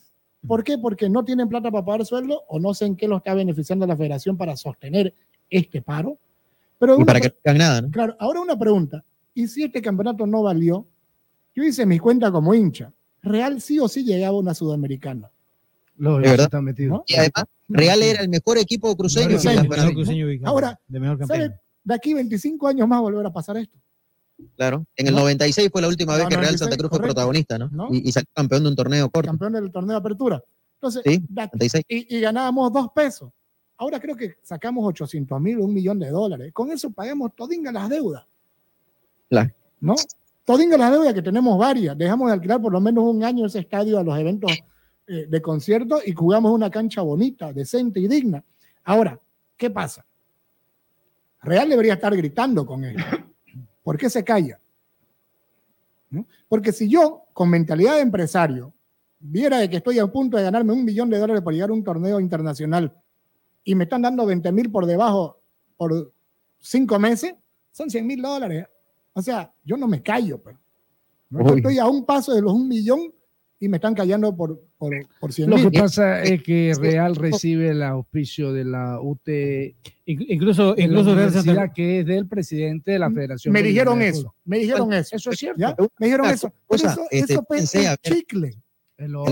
¿Por qué? Porque no tienen plata para pagar sueldo o no sé en qué lo está beneficiando la federación para sostener este paro. Pero Y una para que no hagan nada, ¿no? Claro, ahora una pregunta. ¿Y si este campeonato no valió? Yo hice mi cuenta como hincha. Real sí o sí llegaba una sudamericana. Los Es verdad. están metidos. Y además, Real era el mejor equipo cruceño. Cruceño, campeonato. cruceño ubicado. Ahora, de mejor ¿sabe? campeón. De aquí 25 años más volver a pasar esto. Claro. En el ¿No? 96 fue la última vez No, que Real 96, Santa Cruz fue protagonista, ¿no? ¿No? Y, y salió campeón de un torneo corto. Campeón del torneo de apertura. Entonces, Sí, de aquí- 96. y, y ganábamos dos pesos. Ahora creo que sacamos 800 mil, un millón de dólares. Con eso pagamos todinga las deudas. ¿no? Todinga las deudas que tenemos varias. Dejamos de alquilar por lo menos un año ese estadio a los eventos eh, de concierto y jugamos una cancha bonita, decente y digna. Ahora, ¿qué pasa? Real debería estar gritando con él. ¿Por qué se calla? ¿No? Porque si yo, con mentalidad de empresario, viera de que estoy a punto de ganarme un millón de dólares por llegar a un torneo internacional y me están dando 20 mil por debajo por cinco meses, son 100 mil dólares. O sea, yo no me callo, pero. ¿no? Yo Uy. estoy a un paso de los un millón y me están callando por, por, por 100 Lo mil. que pasa es que Real recibe el auspicio de la UT, incluso, de la incluso Santa universidad que es del presidente de la Federación. Me dijeron eso, me dijeron Bueno, eso. Eso es cierto. ¿Ya? Me dijeron eso. Pero eso, este, eso pues, es chicle. La-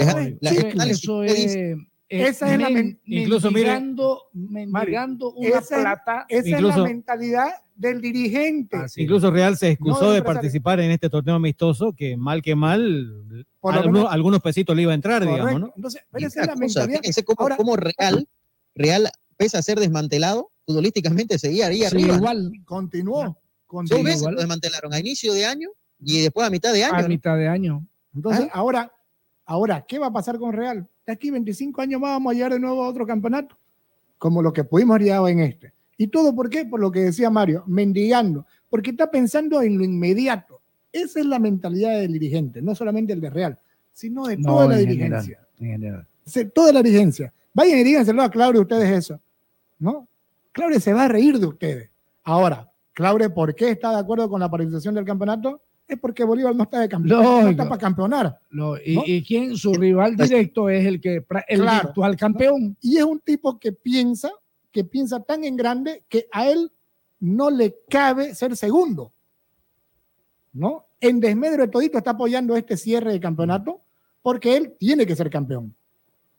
eso- la- es Esa es la men- incluso mendigando, una esa es- plata. Esa Incluso- es la mentalidad del dirigente. Incluso Real se excusó No, de participar en este torneo amistoso, que mal que mal, Por algunos, menos- algunos pesitos le iba a entrar, digamos. ¿no? Entonces, pero esa es la cosa, mentalidad. fíjense cómo, Ahora- cómo Real, Real, pese a ser desmantelado, futbolísticamente seguía ahí arriba. ¿no? igual, continuó. Dos continuó. veces lo desmantelaron, a inicio de año y después a mitad de año. A ¿no? mitad de año. Entonces, ahora, ahora, ¿qué va a pasar con Real? De aquí 25 años más vamos a llegar de nuevo a otro campeonato, como lo que pudimos llegar en este. ¿Y todo por qué? Por lo que decía Mario, mendigando, porque está pensando en lo inmediato. Esa es la mentalidad del dirigente, no solamente el de Real, sino de No, toda la en dirigencia. general, en general. Toda la dirigencia. Vayan y díganselo a Claudio ustedes eso. ¿No? Claudio se va a reír de ustedes. Ahora, Claudio, ¿por qué está de acuerdo con la paralización del campeonato? Es porque Bolívar no está de campeón, no está para campeonar. No, y, ¿no? y quién su rival directo es el que el Claro. virtual campeón. Y es un tipo que piensa, que piensa tan en grande que a él no le cabe ser segundo. ¿No? En desmedro de todito está apoyando este cierre de campeonato porque él tiene que ser campeón.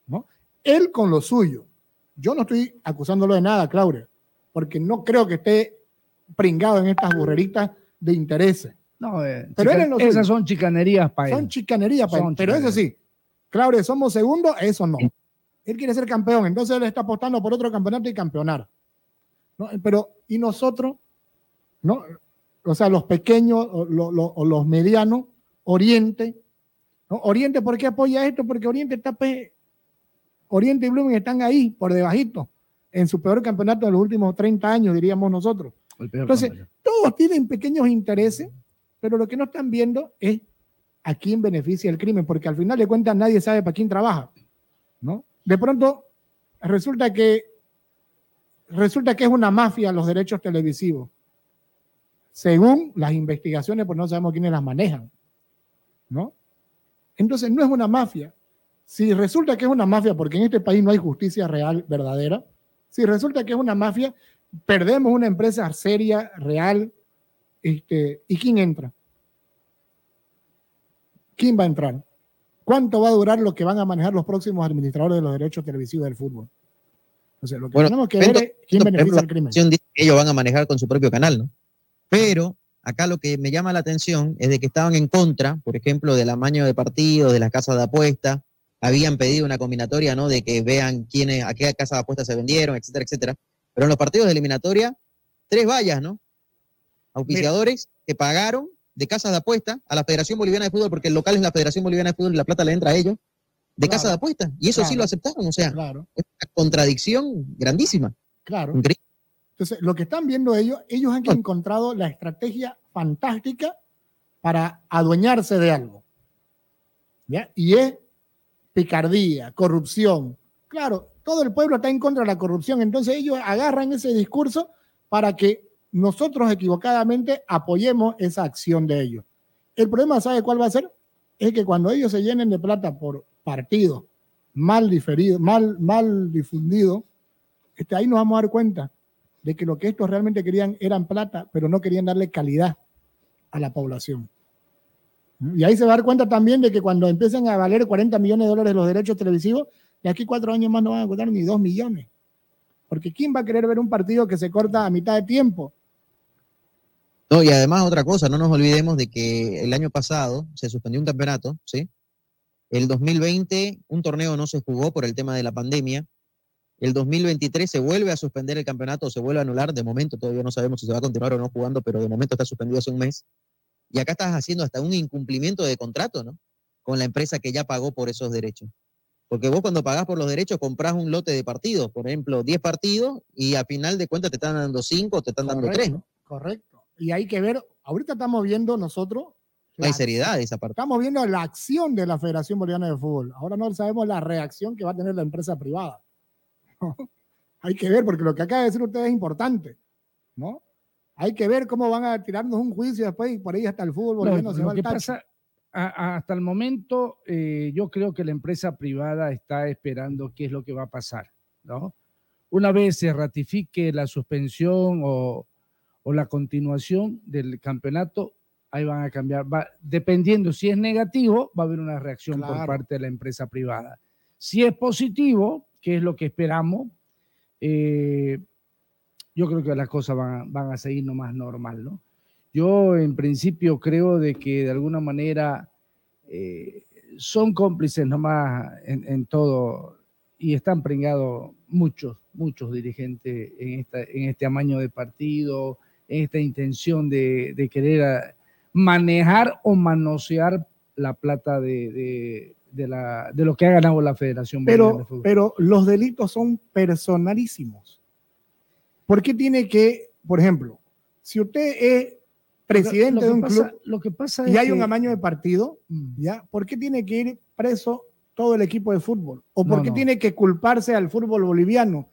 ¿No? Él con lo suyo. Yo no estoy acusándolo de nada, Claudia, porque no creo que esté pringado en estas burreritas de intereses. No, eh, Pero chica- en lo esas son chicanerías para Son él. chicanerías, para Son él. pero eso sí, Claudio, somos segundos, eso no. Él quiere ser campeón, entonces él está apostando por otro campeonato y campeonar. ¿no? Pero, ¿y nosotros? ¿No? O sea, los pequeños o, lo- lo- o los medianos, Oriente. ¿no? Oriente, ¿por qué apoya esto? Porque Oriente está pe- Oriente y Blooming están ahí, por debajito, en su peor campeonato de los últimos 30 años, diríamos nosotros. Entonces, campeón. todos tienen pequeños intereses, pero lo que no están viendo es a quién beneficia el crimen, porque al final de cuentas nadie sabe para quién trabaja, ¿no? De pronto resulta que resulta que es una mafia los derechos televisivos. Según las investigaciones, pues no sabemos quiénes las manejan, ¿no? Entonces no es una mafia. Si resulta que es una mafia, porque en este país no hay justicia real, verdadera, si resulta que es una mafia, perdemos una empresa seria, real, este, ¿y quién entra? ¿Quién va a entrar? ¿Cuánto va a durar lo que van a manejar los próximos administradores de los derechos televisivos del fútbol? O sea, lo que Bueno, tenemos que ver es quién beneficia el crimen. Constitución dice que ellos van a manejar con su propio canal, ¿no? Pero acá lo que me llama la atención es de que estaban en contra, por ejemplo, del amaño de partidos, de las casas de apuesta, habían pedido una combinatoria, ¿no? De que vean quiénes, a qué casas de apuestas se vendieron, etcétera, etcétera. Pero en los partidos de eliminatoria, tres vallas, ¿no? Auspiciadores que pagaron de casas de apuesta a la Federación Boliviana de Fútbol, porque el local es la Federación Boliviana de Fútbol y la plata le entra a ellos, de Claro. casas de apuesta. Y eso sí lo aceptaron, o sea, Claro, es una contradicción grandísima. claro. Increíble. Entonces, lo que están viendo ellos, ellos han encontrado la estrategia fantástica para adueñarse de algo. ¿ya? Y es picardía, corrupción. Claro, todo el pueblo está en contra de la corrupción, entonces ellos agarran ese discurso para que nosotros equivocadamente apoyemos esa acción de ellos. El problema, ¿sabe cuál va a ser? Es que cuando ellos se llenen de plata por partidos mal diferidos, mal, mal difundidos, este, ahí nos vamos a dar cuenta de que lo que estos realmente querían eran plata, pero no querían darle calidad a la población. Y ahí se va a dar cuenta también de que cuando empiecen a valer 40 millones de dólares los derechos televisivos, de aquí cuatro años más no van a costar ni dos millones. Porque ¿quién va a querer ver un partido que se corta a mitad de tiempo? No, y además otra cosa, no nos olvidemos de que el año pasado se suspendió un campeonato, ¿sí? El 2020 un torneo no se jugó por el tema de la pandemia. El 2023 se vuelve a suspender el campeonato, se vuelve a anular. De momento todavía no sabemos si se va a continuar o no jugando, pero de momento está suspendido hace un mes. Y acá estás haciendo hasta un incumplimiento de contrato, ¿no? Con la empresa que ya pagó por esos derechos. Porque vos cuando pagás por los derechos comprás un lote de partidos, por ejemplo, 10 partidos y a final de cuentas te están dando 5 o te están dando 3, ¿no? Correcto. Y hay que ver, ahorita estamos viendo nosotros. No hay la- seriedad de esa parte. Estamos viendo la acción de la Federación Boliviana de Fútbol. Ahora no sabemos la reacción que va a tener la empresa privada. hay que ver, porque lo que acaba de decir usted es importante, ¿no? Hay que ver cómo van a tirarnos un juicio después y por ahí hasta el fútbol No, boliviano se lo va que al tacho. pasa, a- a- hasta el momento, eh, yo creo que la empresa privada está esperando qué es lo que va a pasar, ¿no? Una vez se ratifique la suspensión o, o la continuación del campeonato, ahí van a cambiar. Va- dependiendo si es negativo, va a haber una reacción por parte de la empresa privada. Si es positivo, que es lo que esperamos, eh, yo creo que las cosas van, van a seguir nomás normal, ¿no? Yo en principio creo de que de alguna manera eh, son cómplices nomás en, en todo y están pringados muchos, muchos dirigentes en, esta, en este amaño de partido, esta intención de, de querer ah, manejar o manosear la plata de, de- de, la, de lo que ha ganado la Federación Boliviana de Pero, Fútbol. pero los delitos son personalísimos. ¿Por qué tiene que, por ejemplo, si usted es presidente Lo de un pasa- club lo que pasa y es hay un amaño de partido, Mm. ¿ya? ¿Por qué tiene que ir preso todo el equipo de fútbol? ¿O No, por qué no. tiene que culparse al fútbol boliviano?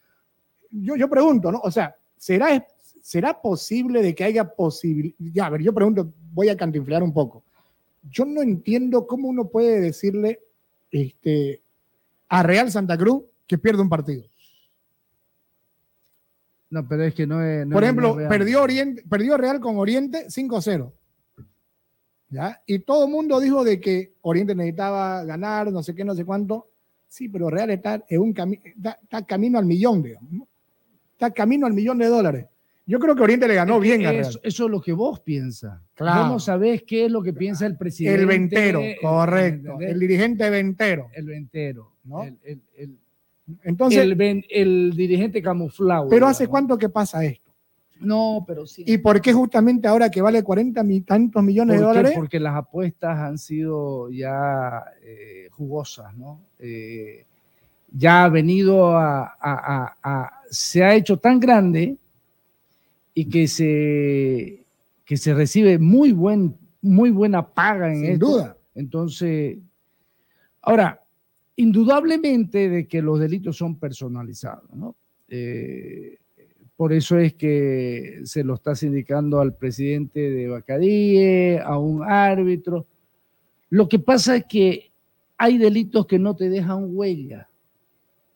Yo, yo pregunto, ¿no? O sea, ¿será, ¿será posible de que haya posibilidad? Ya, a ver, yo pregunto, voy a cantinflear un poco. Yo no entiendo cómo uno puede decirle este, a Real Santa Cruz que pierde un partido. No, pero es que no es. no Por ejemplo, es perdió, Oriente, perdió Real con Oriente 5-0. ¿Ya? Y todo el mundo dijo de que Oriente necesitaba ganar, no sé qué, no sé cuánto. Sí, pero Real está, en un cami- está, está camino al millón, digamos. Está camino al millón de dólares. Yo creo que Oriente le ganó Es bien a Real. eso, eso es lo que vos piensas. Claro. Vos no sabés qué es lo que piensa el presidente. El ventero, el- correcto. El dirigente ventero. El ventero. ¿no? El, el- Entonces, el ven- el dirigente camuflado. pero ¿hace cuánto que pasa esto? No, pero sí. ¿Y por qué justamente ahora que vale 40 y tantos millones de dólares? Porque las apuestas han sido ya eh, jugosas, ¿no? Eh, ya ha venido a, a- a- a- se ha hecho tan grande y que se, que se recibe muy, buen, muy buena paga en Sin esto. duda. Entonces, ahora, indudablemente de que los delitos son personalizados, ¿no? Eh, por eso es que se lo está sindicando al presidente de Bacadíe, a un árbitro. Lo que pasa es que hay delitos que no te dejan huella.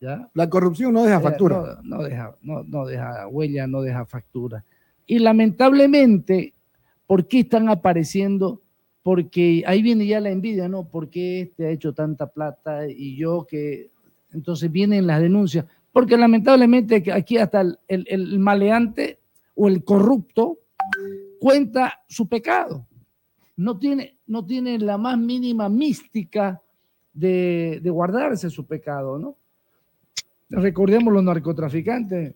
¿Ya? La corrupción no deja Eh, factura. No, no deja, no, no deja huella, no deja factura. Y lamentablemente, ¿por qué están apareciendo? Porque ahí viene ya la envidia, ¿no? ¿Por qué este ha hecho tanta plata y yo que... Entonces vienen las denuncias. Porque lamentablemente aquí hasta el, el- el maleante o el corrupto cuenta su pecado. No tiene, no tiene la más mínima mística de, de guardarse su pecado, ¿no? Recordemos los narcotraficantes,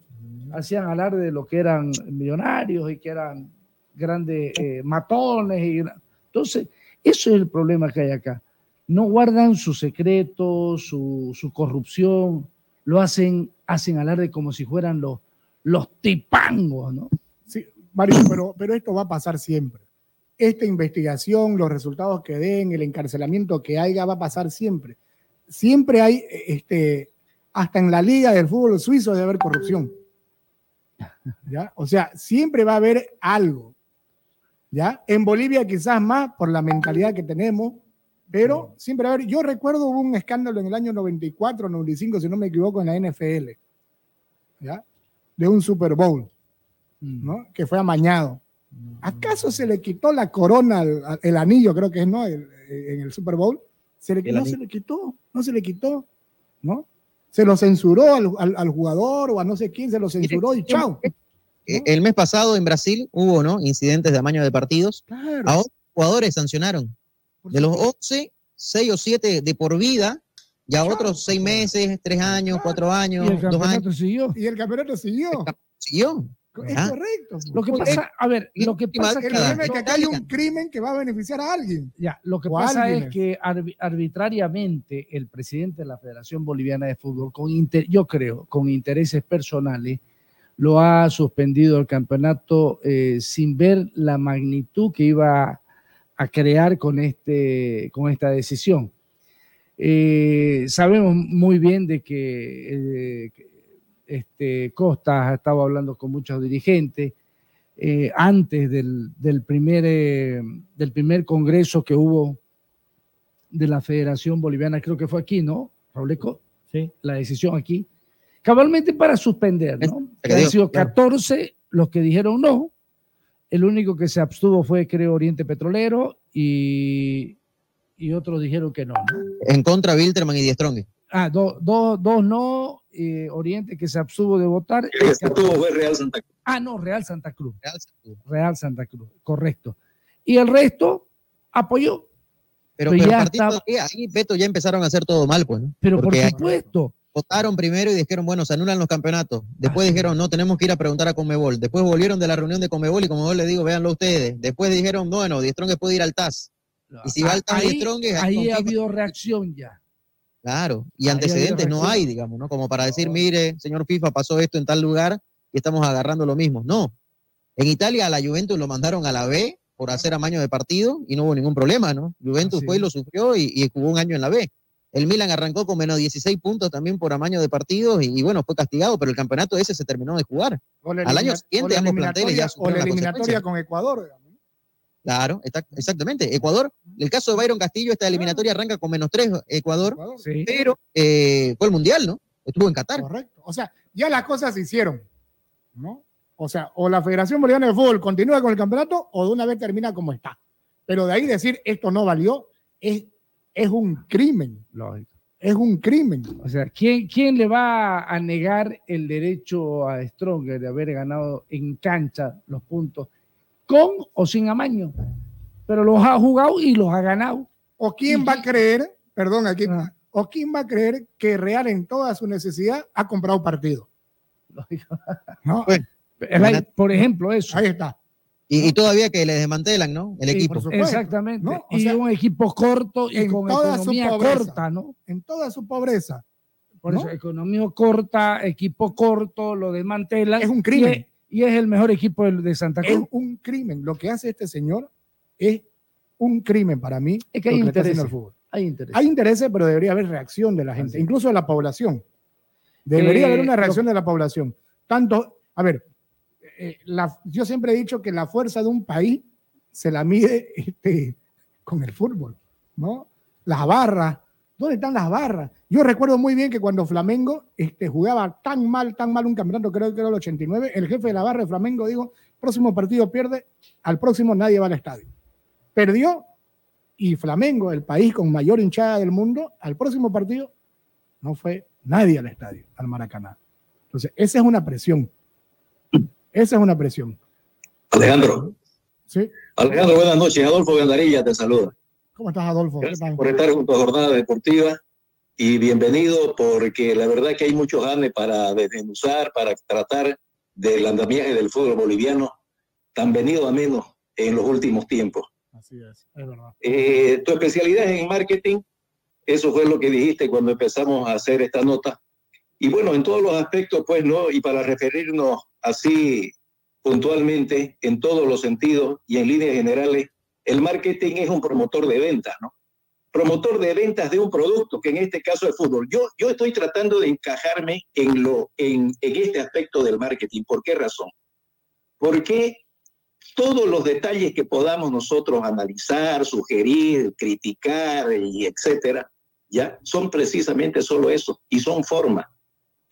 hacían alarde de lo que eran millonarios y que eran grandes eh, matones. Y, entonces, eso es el problema que hay acá. No guardan su secreto, su, su corrupción, lo hacen, hacen alarde como si fueran los, los tipangos, ¿no? Sí, Mario, pero, pero esto va a pasar siempre. Esta investigación, los resultados que den, el encarcelamiento que haya, va a pasar siempre. Siempre hay, este, hasta en la liga del fútbol suizo debe haber corrupción. ¿Ya? O sea, siempre va a haber algo. ¿Ya? En Bolivia quizás más por la mentalidad que tenemos, pero siempre va a haber. Yo recuerdo hubo un escándalo en el año 94, 95, si no me equivoco, en la NFL. ¿Ya? De un Super Bowl. ¿no? Que fue amañado. ¿Acaso se le quitó la corona, el, anillo, creo que es, ¿no? El- en el Super Bowl. Se le- El no anillo. se le quitó, no se le quitó, ¿no? Se lo censuró al, al- al jugador o a no sé quién, se lo censuró y chao. Eh, El mes pasado en Brasil hubo, ¿no? Incidentes de amaño de partidos. Claro. A 11 jugadores sancionaron. De los 11, 6 o 7 de por vida, ya otros 6 meses, 3 años, 4 años, Y el 2 años. campeonato siguió. Y el campeonato siguió. Siguió. Es Ah. correcto. Lo que pasa, a ver, lo que pasa el es es que, acá hay un crimen que va a beneficiar a alguien. ya, lo que pasa alguien. es que arbi- arbitrariamente el presidente de la Federación Boliviana de Fútbol, con inter- yo creo, con intereses personales, lo ha suspendido el campeonato eh, sin ver la magnitud que iba a crear con, este, con esta decisión. Eh, sabemos muy bien de que, eh, que, este, Costa ha estado hablando con muchos dirigentes eh, antes del, del primer, eh, del primer congreso que hubo de la Federación Boliviana, creo que fue aquí, ¿no, Robleco? Sí. La decisión aquí. Cabalmente para suspender, ¿no? Han digo, sido claro. 14 los que dijeron no. El único que se abstuvo fue, creo, Oriente Petrolero y, y otros dijeron que no. ¿no? En contra Wilterman y Diestrongue. Ah, do- do- dos no, eh, Oriente que se abstuvo de votar. El que se abstuvo fue Real Santa Cruz. Ah, no, Real Santa Cruz. Real Santa Cruz. Real Santa Cruz, correcto. Y el resto apoyó. Pero, Pero pero ya partido estaba- de ahí, Beto, ya empezaron a hacer todo mal, pues. ¿no? Pero Porque por ahí supuesto. votaron primero y dijeron, bueno, se anulan los campeonatos. Después dijeron, no, tenemos que ir a preguntar a Conmebol. Después volvieron de la reunión de Conmebol y Conmebol le digo, véanlo ustedes. Después dijeron, bueno, Diestrongue puede ir al TAS. Y si va al Tama y ahí, ahí ha habido reacción ya. Claro, y antecedentes no hay, digamos, ¿no? Como para decir, mire, señor FIFA, pasó esto en tal lugar y estamos agarrando lo mismo. No. En Italia a la Juventus lo mandaron a la B por hacer amaño de partido y no hubo ningún problema, ¿no? Juventus Así fue y lo sufrió y, y jugó un año en la B. El Milan arrancó con menos 16 puntos también por amaño de partidos y, y bueno, fue castigado, pero el campeonato ese se terminó de jugar. Al año siguiente ambos planteles ya o la eliminatoria con Ecuador. digamos. Claro, está- exactamente. Ecuador, el caso de Byron Castillo, esta eliminatoria arranca con menos 3 Ecuador, pero eh, fue el Mundial, ¿no? Estuvo en Qatar. Correcto. O sea, ya las cosas se hicieron, ¿no? O sea, o la Federación Boliviana de Fútbol continúa con el campeonato o de una vez termina como está. Pero de ahí decir esto no valió es, es un crimen. Es un crimen. O sea, ¿quién, ¿quién le va a negar el derecho a Stronger de haber ganado en cancha los puntos, con o sin amaño? Pero los ha jugado y los ha ganado. ¿O quién va a creer, perdón, aquí, o quién va a creer que Real en toda su necesidad ha comprado partido? ¿No? Es la- por ejemplo, eso. Ahí está. Y, y todavía que le desmantelan, ¿no? El Sí, equipo. Exactamente. ¿no? O y sea, un equipo corto y en con toda su economía pobreza. corta, ¿no? En toda su pobreza. Por ¿no? eso, economía corta, equipo corto, lo desmantelan. Es un crimen. Y es, es el mejor equipo de Santa Es Cruz. un crimen. Lo que hace este señor es un crimen para mí. Es que hay intereses. fútbol. Hay interés. Hay intereses, pero debería haber reacción de la gente, incluso de la población. Debería Eh, haber una lo- reacción de la población. Tanto, a ver, eh, la- yo siempre he dicho que la fuerza de un país se la mide este, con el fútbol, ¿no? Las barras, ¿dónde están las barras? Yo recuerdo muy bien que cuando Flamengo este, jugaba tan mal, tan mal un campeonato, creo que era el 89, el jefe de la barra de Flamengo dijo, próximo partido pierde, al próximo nadie va al estadio. Perdió y Flamengo, el país con mayor hinchada del mundo, al próximo partido no fue nadie al estadio, al Maracaná. Entonces, esa es una presión. Esa es una presión. Alejandro. ¿Sí? Alejandro, buenas noches. Adolfo Gandarilla te saluda. ¿Cómo estás, Adolfo? ¿Qué tal? por estar junto a Jornada Deportiva y bienvenido porque la verdad que hay muchos ganes para desmenuzar, para tratar del andamiaje del fútbol boliviano tan venido a menos en los últimos tiempos. Así es, es verdad. Eh, tu especialidad es en marketing, eso fue lo que dijiste cuando empezamos a hacer esta nota. Y bueno, en todos los aspectos, pues, ¿no? Y para referirnos así puntualmente, en todos los sentidos y en líneas generales, el marketing es un promotor de ventas, ¿no? Promotor de ventas de un producto, que en este caso es fútbol. Yo, yo estoy tratando de encajarme en, lo, en, en este aspecto del marketing. ¿Por qué razón? Porque todos los detalles que podamos nosotros analizar, sugerir, criticar y etcétera, ya son precisamente solo eso y son forma.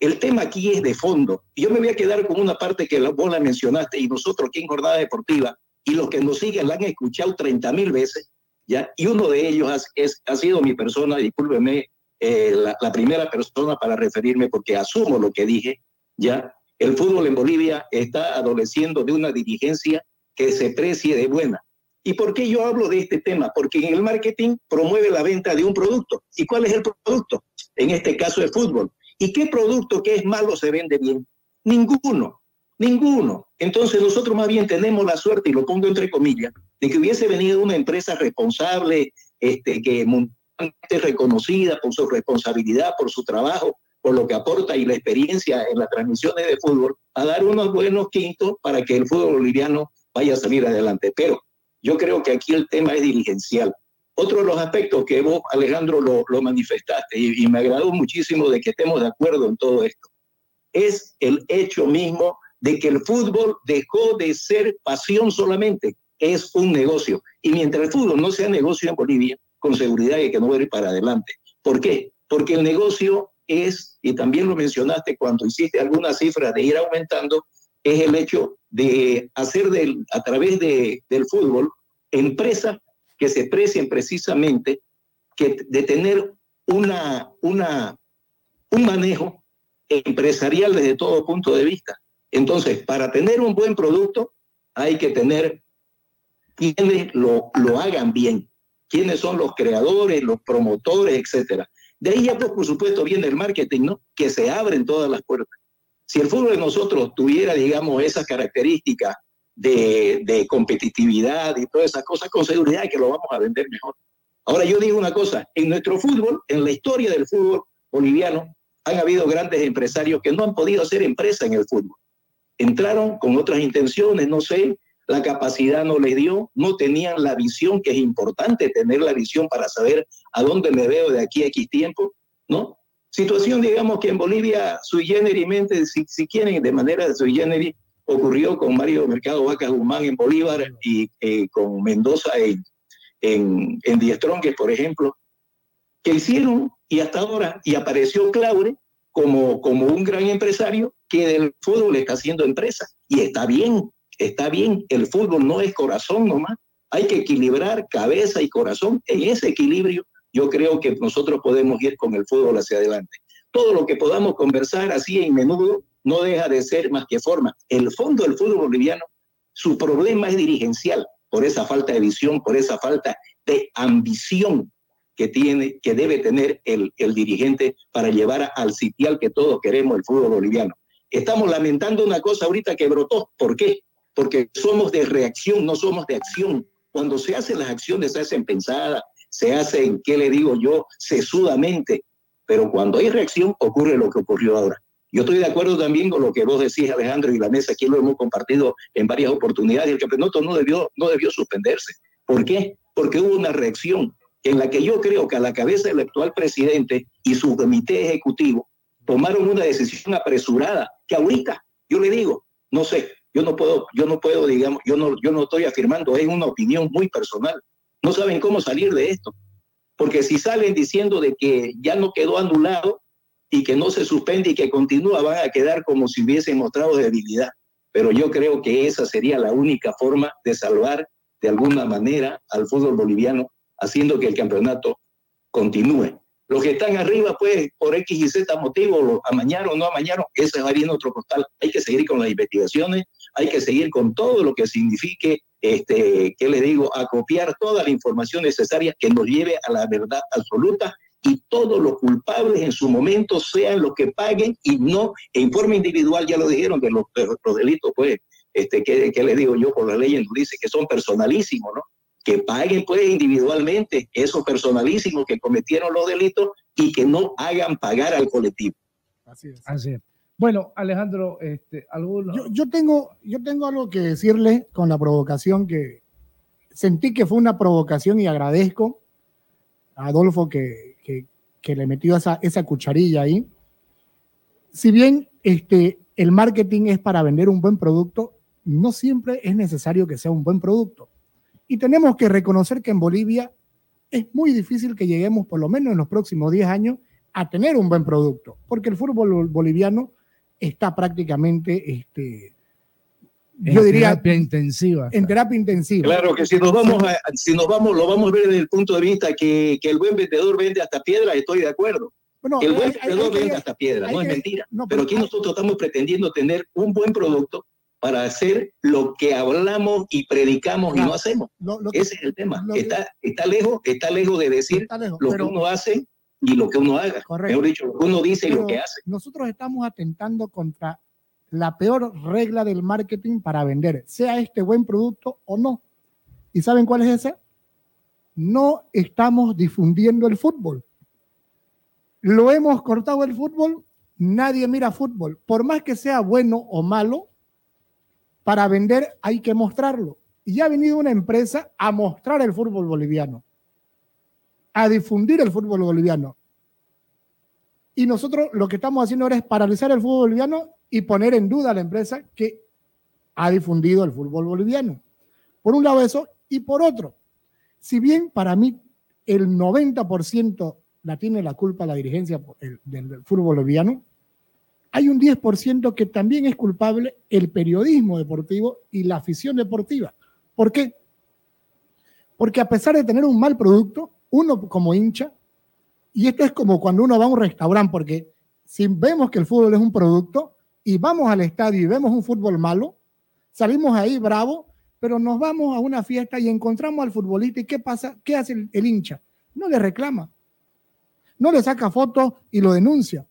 El tema aquí es de fondo. Yo me voy a quedar con una parte que vos la mencionaste y nosotros aquí en Jornada Deportiva y los que nos siguen la han escuchado 30 mil veces, ya, y uno de ellos has- es, ha sido mi persona, discúlpeme, eh, la, la primera persona para referirme porque asumo lo que dije, ya. El fútbol en Bolivia está adoleciendo de una dirigencia que se precie de buena. ¿Y por qué yo hablo de este tema? Porque en el marketing promueve la venta de un producto. ¿Y cuál es el producto? En este caso el fútbol. ¿Y qué producto que es malo se vende bien? Ninguno, ninguno. Entonces nosotros más bien tenemos la suerte, y lo pongo entre comillas, de que hubiese venido una empresa responsable, este, que mundialmente reconocida por su responsabilidad, por su trabajo, por lo que aporta y la experiencia en las transmisiones de fútbol, a dar unos buenos quintos para que el fútbol boliviano vaya a salir adelante. Pero yo creo que aquí el tema es dirigencial. Otro de los aspectos que vos, Alejandro, lo, lo manifestaste y, y me agradó muchísimo de que estemos de acuerdo en todo esto, es el hecho mismo de que el fútbol dejó de ser pasión solamente, es un negocio. Y mientras el fútbol no sea negocio en Bolivia, con seguridad hay que no va a ir para adelante. ¿Por qué? Porque el negocio es, y también lo mencionaste cuando hiciste algunas cifras de ir aumentando, es el hecho de hacer del, a través de, del fútbol empresas que se precien precisamente que, de tener una, una, un manejo empresarial desde todo punto de vista. Entonces, para tener un buen producto, hay que tener quienes lo, lo hagan bien, quiénes son los creadores, los promotores, etcétera. De ahí ya, pues, por supuesto, viene el marketing, ¿no? Que se abren todas las puertas. Si el fútbol de nosotros tuviera, digamos, esas características de, de competitividad y todas esas cosas, con seguridad que lo vamos a vender mejor. Ahora yo digo una cosa, en nuestro fútbol, en la historia del fútbol boliviano, han habido grandes empresarios que no han podido hacer empresa en el fútbol. Entraron con otras intenciones, no sé, la capacidad no les dio, no tenían la visión, que es importante tener la visión para saber a dónde me veo de aquí a X tiempo, ¿no? Situación, digamos, que en Bolivia, sui generis, si, si quieren, de manera sui generis, ocurrió con Mario Mercado Vaca Guzmán en Bolívar y eh, con Mendoza en, en, en Diestrongues, por ejemplo, que hicieron y hasta ahora, y apareció Claure como, como un gran empresario que del fútbol está haciendo empresa. Y está bien, está bien, el fútbol no es corazón nomás, hay que equilibrar cabeza y corazón. En ese equilibrio yo creo que nosotros podemos ir con el fútbol hacia adelante. Todo lo que podamos conversar así en menudo no deja de ser más que forma. El fondo del fútbol boliviano, su problema es dirigencial por esa falta de visión, por esa falta de ambición que tiene, que debe tener el, el dirigente para llevar al sitial que todos queremos el fútbol boliviano. Estamos lamentando una cosa ahorita que brotó. ¿Por qué? Porque somos de reacción, no somos de acción. Cuando se hacen las acciones, se hacen pensadas, se hacen, ¿qué le digo yo?, sesudamente. Pero cuando hay reacción, ocurre lo que ocurrió ahora. Yo estoy de acuerdo también con lo que vos decís, Alejandro, y la mesa aquí lo hemos compartido en varias oportunidades. El campeonato no debió, no debió suspenderse. ¿Por qué? Porque hubo una reacción en la que yo creo que a la cabeza del actual presidente y su comité ejecutivo tomaron una decisión apresurada, que ahorita, yo le digo, no sé, yo no puedo, yo no puedo, digamos, yo no, yo no estoy afirmando, es una opinión muy personal. No saben cómo salir de esto. Porque si salen diciendo de que ya no quedó anulado, y que no se suspende y que continúa, van a quedar como si hubiesen mostrado debilidad. Pero yo creo que esa sería la única forma de salvar de alguna manera al fútbol boliviano, haciendo que el campeonato continúe. Los que están arriba, pues, por X y Z motivo, lo amañaron o no amañaron, ese va bien otro costal. Hay que seguir con las investigaciones, hay que seguir con todo lo que signifique, este, ¿qué le digo?, acopiar toda la información necesaria que nos lleve a la verdad absoluta y todos los culpables en su momento sean los que paguen y no en forma individual, ya lo dijeron, de los, los delitos, pues, este, ¿qué, ¿qué, les digo yo? Por la ley nos dice que son personalísimos, ¿no? Que paguen pues individualmente esos personalísimos que cometieron los delitos y que no hagan pagar al colectivo. Así es. Así es. Bueno, Alejandro, este, ¿alguno? Yo, yo, tengo, yo tengo algo que decirle con la provocación que sentí que fue una provocación y agradezco a Adolfo que, que le metió esa, esa cucharilla ahí. Si bien este, el marketing es para vender un buen producto, no siempre es necesario que sea un buen producto. Y tenemos que reconocer que en Bolivia es muy difícil que lleguemos, por lo menos en los próximos 10 años, a tener un buen producto, porque el fútbol boliviano está prácticamente este, yo diría terapia intensiva. En terapia intensiva. Claro que si nos vamos a, si nos vamos, lo vamos a ver desde el punto de vista que, que el buen vendedor vende hasta piedra, estoy de acuerdo. Bueno, el buen vendedor vende hasta piedra, no es mentira. pero, aquí nosotros estamos pretendiendo tener un buen producto para hacer lo que hablamos y predicamos y no hacemos. Ese es el tema. está, está lejos, está lejos de decir lo que uno hace y lo que uno haga. Correcto. Mejor dicho, lo que uno dice y lo que hace. Nosotros estamos atentando contra la peor regla del marketing para vender, sea este buen producto o no. ¿Y saben cuál es esa? No estamos difundiendo el fútbol. Lo hemos cortado el fútbol, nadie mira fútbol. Por más que sea bueno o malo, para vender hay que mostrarlo. Y ya ha venido una empresa a mostrar el fútbol boliviano, a difundir el fútbol boliviano. Y nosotros lo que estamos haciendo ahora es paralizar el fútbol boliviano y poner en duda a la empresa que ha difundido el fútbol boliviano. Por un lado eso, y por otro, si bien para mí el 90% la tiene la culpa la dirigencia del, fútbol boliviano, hay un 10% que también es culpable el periodismo deportivo y la afición deportiva. ¿Por qué? Porque a pesar de tener un mal producto, uno como hincha, y esto es como cuando uno va a un restaurante, porque si vemos que el fútbol es un producto, y vamos al estadio y vemos un fútbol malo, salimos ahí bravo, pero nos vamos a una fiesta y encontramos al futbolista y ¿qué pasa? ¿Qué hace el, hincha? No le reclama, no le saca fotos y lo denuncia.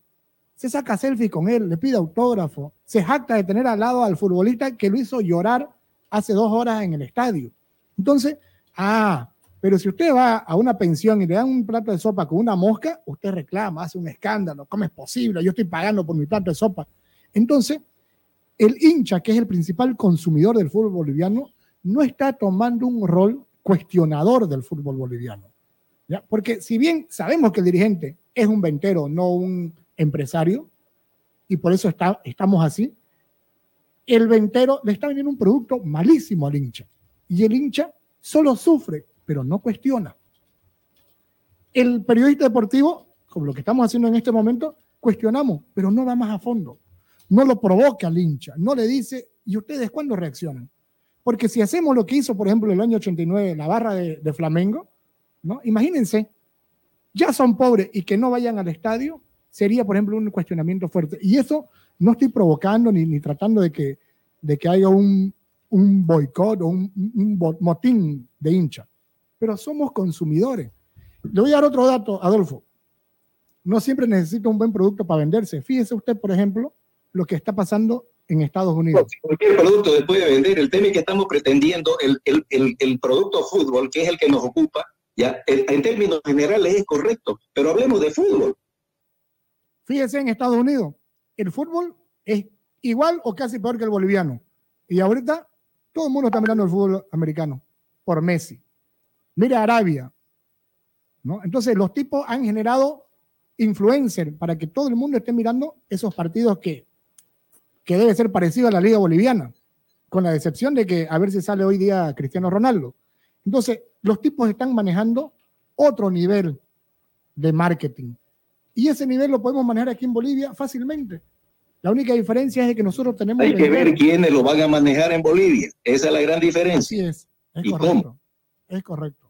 Se saca selfie con él, le pide autógrafo, se jacta de tener al lado al futbolista que lo hizo llorar hace dos horas en el estadio. Entonces, ah, pero si usted va a una pensión y le dan un plato de sopa con una mosca, usted reclama, hace un escándalo, ¿cómo es posible? Yo estoy pagando por mi plato de sopa. Entonces, el hincha, que es el principal consumidor del fútbol boliviano, no está tomando un rol cuestionador del fútbol boliviano. Porque si bien sabemos que el dirigente es un ventero, no un empresario, y por eso está, estamos así, el ventero le está vendiendo un producto malísimo al hincha. Y el hincha solo sufre, pero no cuestiona. El periodista deportivo, como lo que estamos haciendo en este momento, cuestionamos, pero no va más a fondo. No lo provoca al hincha, no le dice, ¿y ustedes cuándo reaccionan? Porque si hacemos lo que hizo, por ejemplo, el año 89, la barra de, de Flamengo, ¿no? Imagínense, ya son pobres y que no vayan al estadio, sería, por ejemplo, un cuestionamiento fuerte. Y eso no estoy provocando ni, ni tratando de que, de que haya un, un boicot o un, un motín de hincha, pero somos consumidores. Le voy a dar otro dato, Adolfo. No siempre necesita un buen producto para venderse. Fíjese usted, por ejemplo, lo que está pasando en Estados Unidos. Cualquier producto después de vender, el tema es que estamos pretendiendo, el, el, el, el producto fútbol, que es el que nos ocupa, ya en términos generales es correcto, pero hablemos de fútbol. Fíjese en Estados Unidos, el fútbol es igual o casi peor que el boliviano. Y ahorita todo el mundo está mirando el fútbol americano por Messi. Mira Arabia. ¿no? Entonces los tipos han generado influencer para que todo el mundo esté mirando esos partidos que, que debe ser parecido a la liga boliviana, con la decepción de que a ver si sale hoy día Cristiano Ronaldo. Entonces los tipos están manejando otro nivel de marketing. Y ese nivel lo podemos manejar aquí en Bolivia fácilmente. La única diferencia es de que nosotros tenemos... Hay que ver quiénes lo van a manejar en Bolivia. Esa es la gran diferencia. Así es. Es ¿Y correcto. cómo? Es correcto.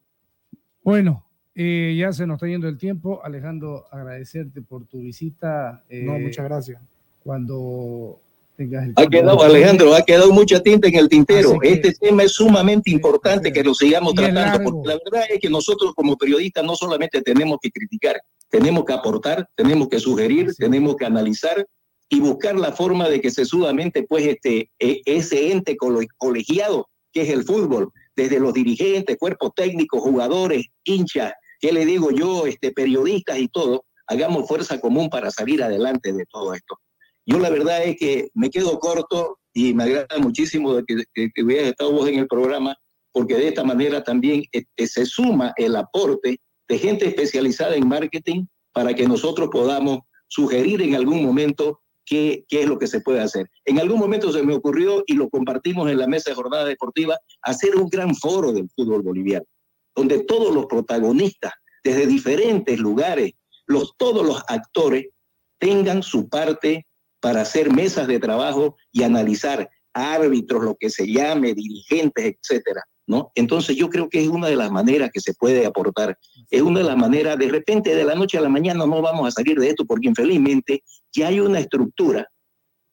Bueno, eh, ya se nos está yendo el tiempo. Alejandro, agradecerte por tu visita. eh, No, muchas gracias. Cuando tengas el Ha tiempo. quedado, Alejandro, ha quedado mucha tinta en el tintero. Que- este tema es sumamente importante que lo sigamos tratando, porque la verdad es que nosotros como periodistas no solamente tenemos que criticar, tenemos que aportar, tenemos que sugerir, tenemos que analizar y buscar la forma de que sesudamente, pues, este, e- ese ente colegiado que es el fútbol, desde los dirigentes, cuerpos técnicos, jugadores, hinchas, ¿qué le digo yo, este, periodistas y todo, hagamos fuerza común para salir adelante de todo esto. Yo la verdad es que me quedo corto y me agrada muchísimo de que, que, que hubieras estado vos en el programa, porque de esta manera también este, se suma el aporte de gente especializada en marketing para que nosotros podamos sugerir en algún momento qué, qué es lo que se puede hacer. En algún momento se me ocurrió y lo compartimos en la mesa de jornada deportiva, hacer un gran foro del fútbol boliviano, donde todos los protagonistas desde diferentes lugares, los, todos los actores tengan su parte para hacer mesas de trabajo y analizar árbitros, lo que se llame, dirigentes, etcétera, ¿no? Entonces yo creo que es una de las maneras que se puede aportar, es una de las maneras, de repente de la noche a la mañana no vamos a salir de esto porque infelizmente ya hay una estructura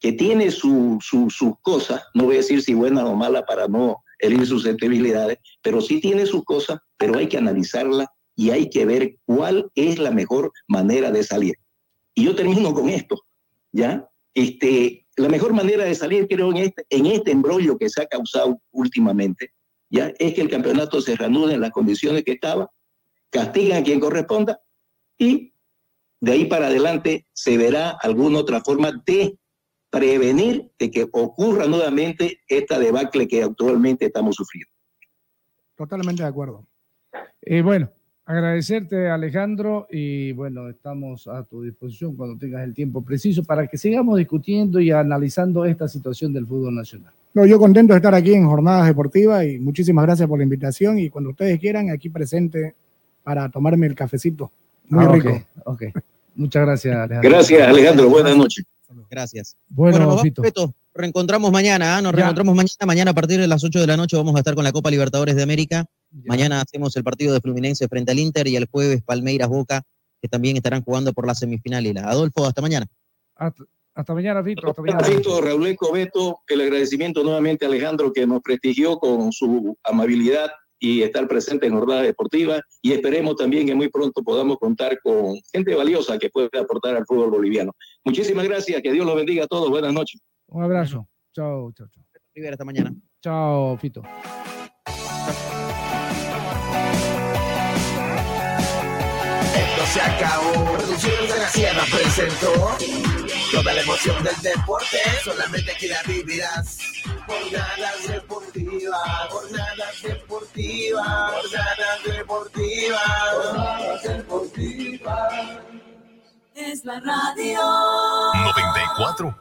que tiene su, su- sus cosas, no voy a decir si buena o mala para no herir susceptibilidades, pero sí tiene sus cosas, pero hay que analizarla y hay que ver cuál es la mejor manera de salir. Y yo termino con esto, ¿ya? Este, la mejor manera de salir, creo, en este, en este embrollo que se ha causado últimamente, ¿ya? Es que el campeonato se reanude en las condiciones que estaba, castigan a quien corresponda y de ahí para adelante se verá alguna otra forma de prevenir de que ocurra nuevamente esta debacle que actualmente estamos sufriendo. Totalmente de acuerdo. Eh, bueno, agradecerte, Alejandro, y bueno, estamos a tu disposición cuando tengas el tiempo preciso para que sigamos discutiendo y analizando esta situación del fútbol nacional. No, yo contento de estar aquí en Jornadas Deportivas y muchísimas gracias por la invitación y cuando ustedes quieran, aquí presente para tomarme el cafecito. Muy Ah, rico. ok. Muchas gracias, Alejandro. Gracias, Alejandro. Buenas noches. Gracias. Bueno, nos vamos. Beto. Reencontramos mañana, ¿ah? nos Ya. reencontramos mañana. Mañana a partir de las 8 de la noche vamos a estar con la Copa Libertadores de América. Mañana hacemos el partido de Fluminense frente al Inter y el jueves Palmeiras Boca, que también estarán jugando por la semifinal. Y la Adolfo, hasta mañana. Hasta, hasta mañana, Fito. Hasta mañana. Fito, Raúl Beto, el agradecimiento nuevamente a Alejandro que nos prestigió con su amabilidad y estar presente en jornada deportiva y esperemos también que muy pronto podamos contar con gente valiosa que puede aportar al fútbol boliviano. Muchísimas gracias, que Dios los bendiga a todos, buenas noches. Un abrazo. Chao, chao, chao. Rivera, hasta mañana. Chao, Fito. Esto se acabó. Producciones de la Sierra presentó toda la emoción del deporte. Solamente aquí la vivirás. Jornadas deportivas, jornadas deportivas, jornadas deportivas, jornadas deportivas. Es la radio. 94.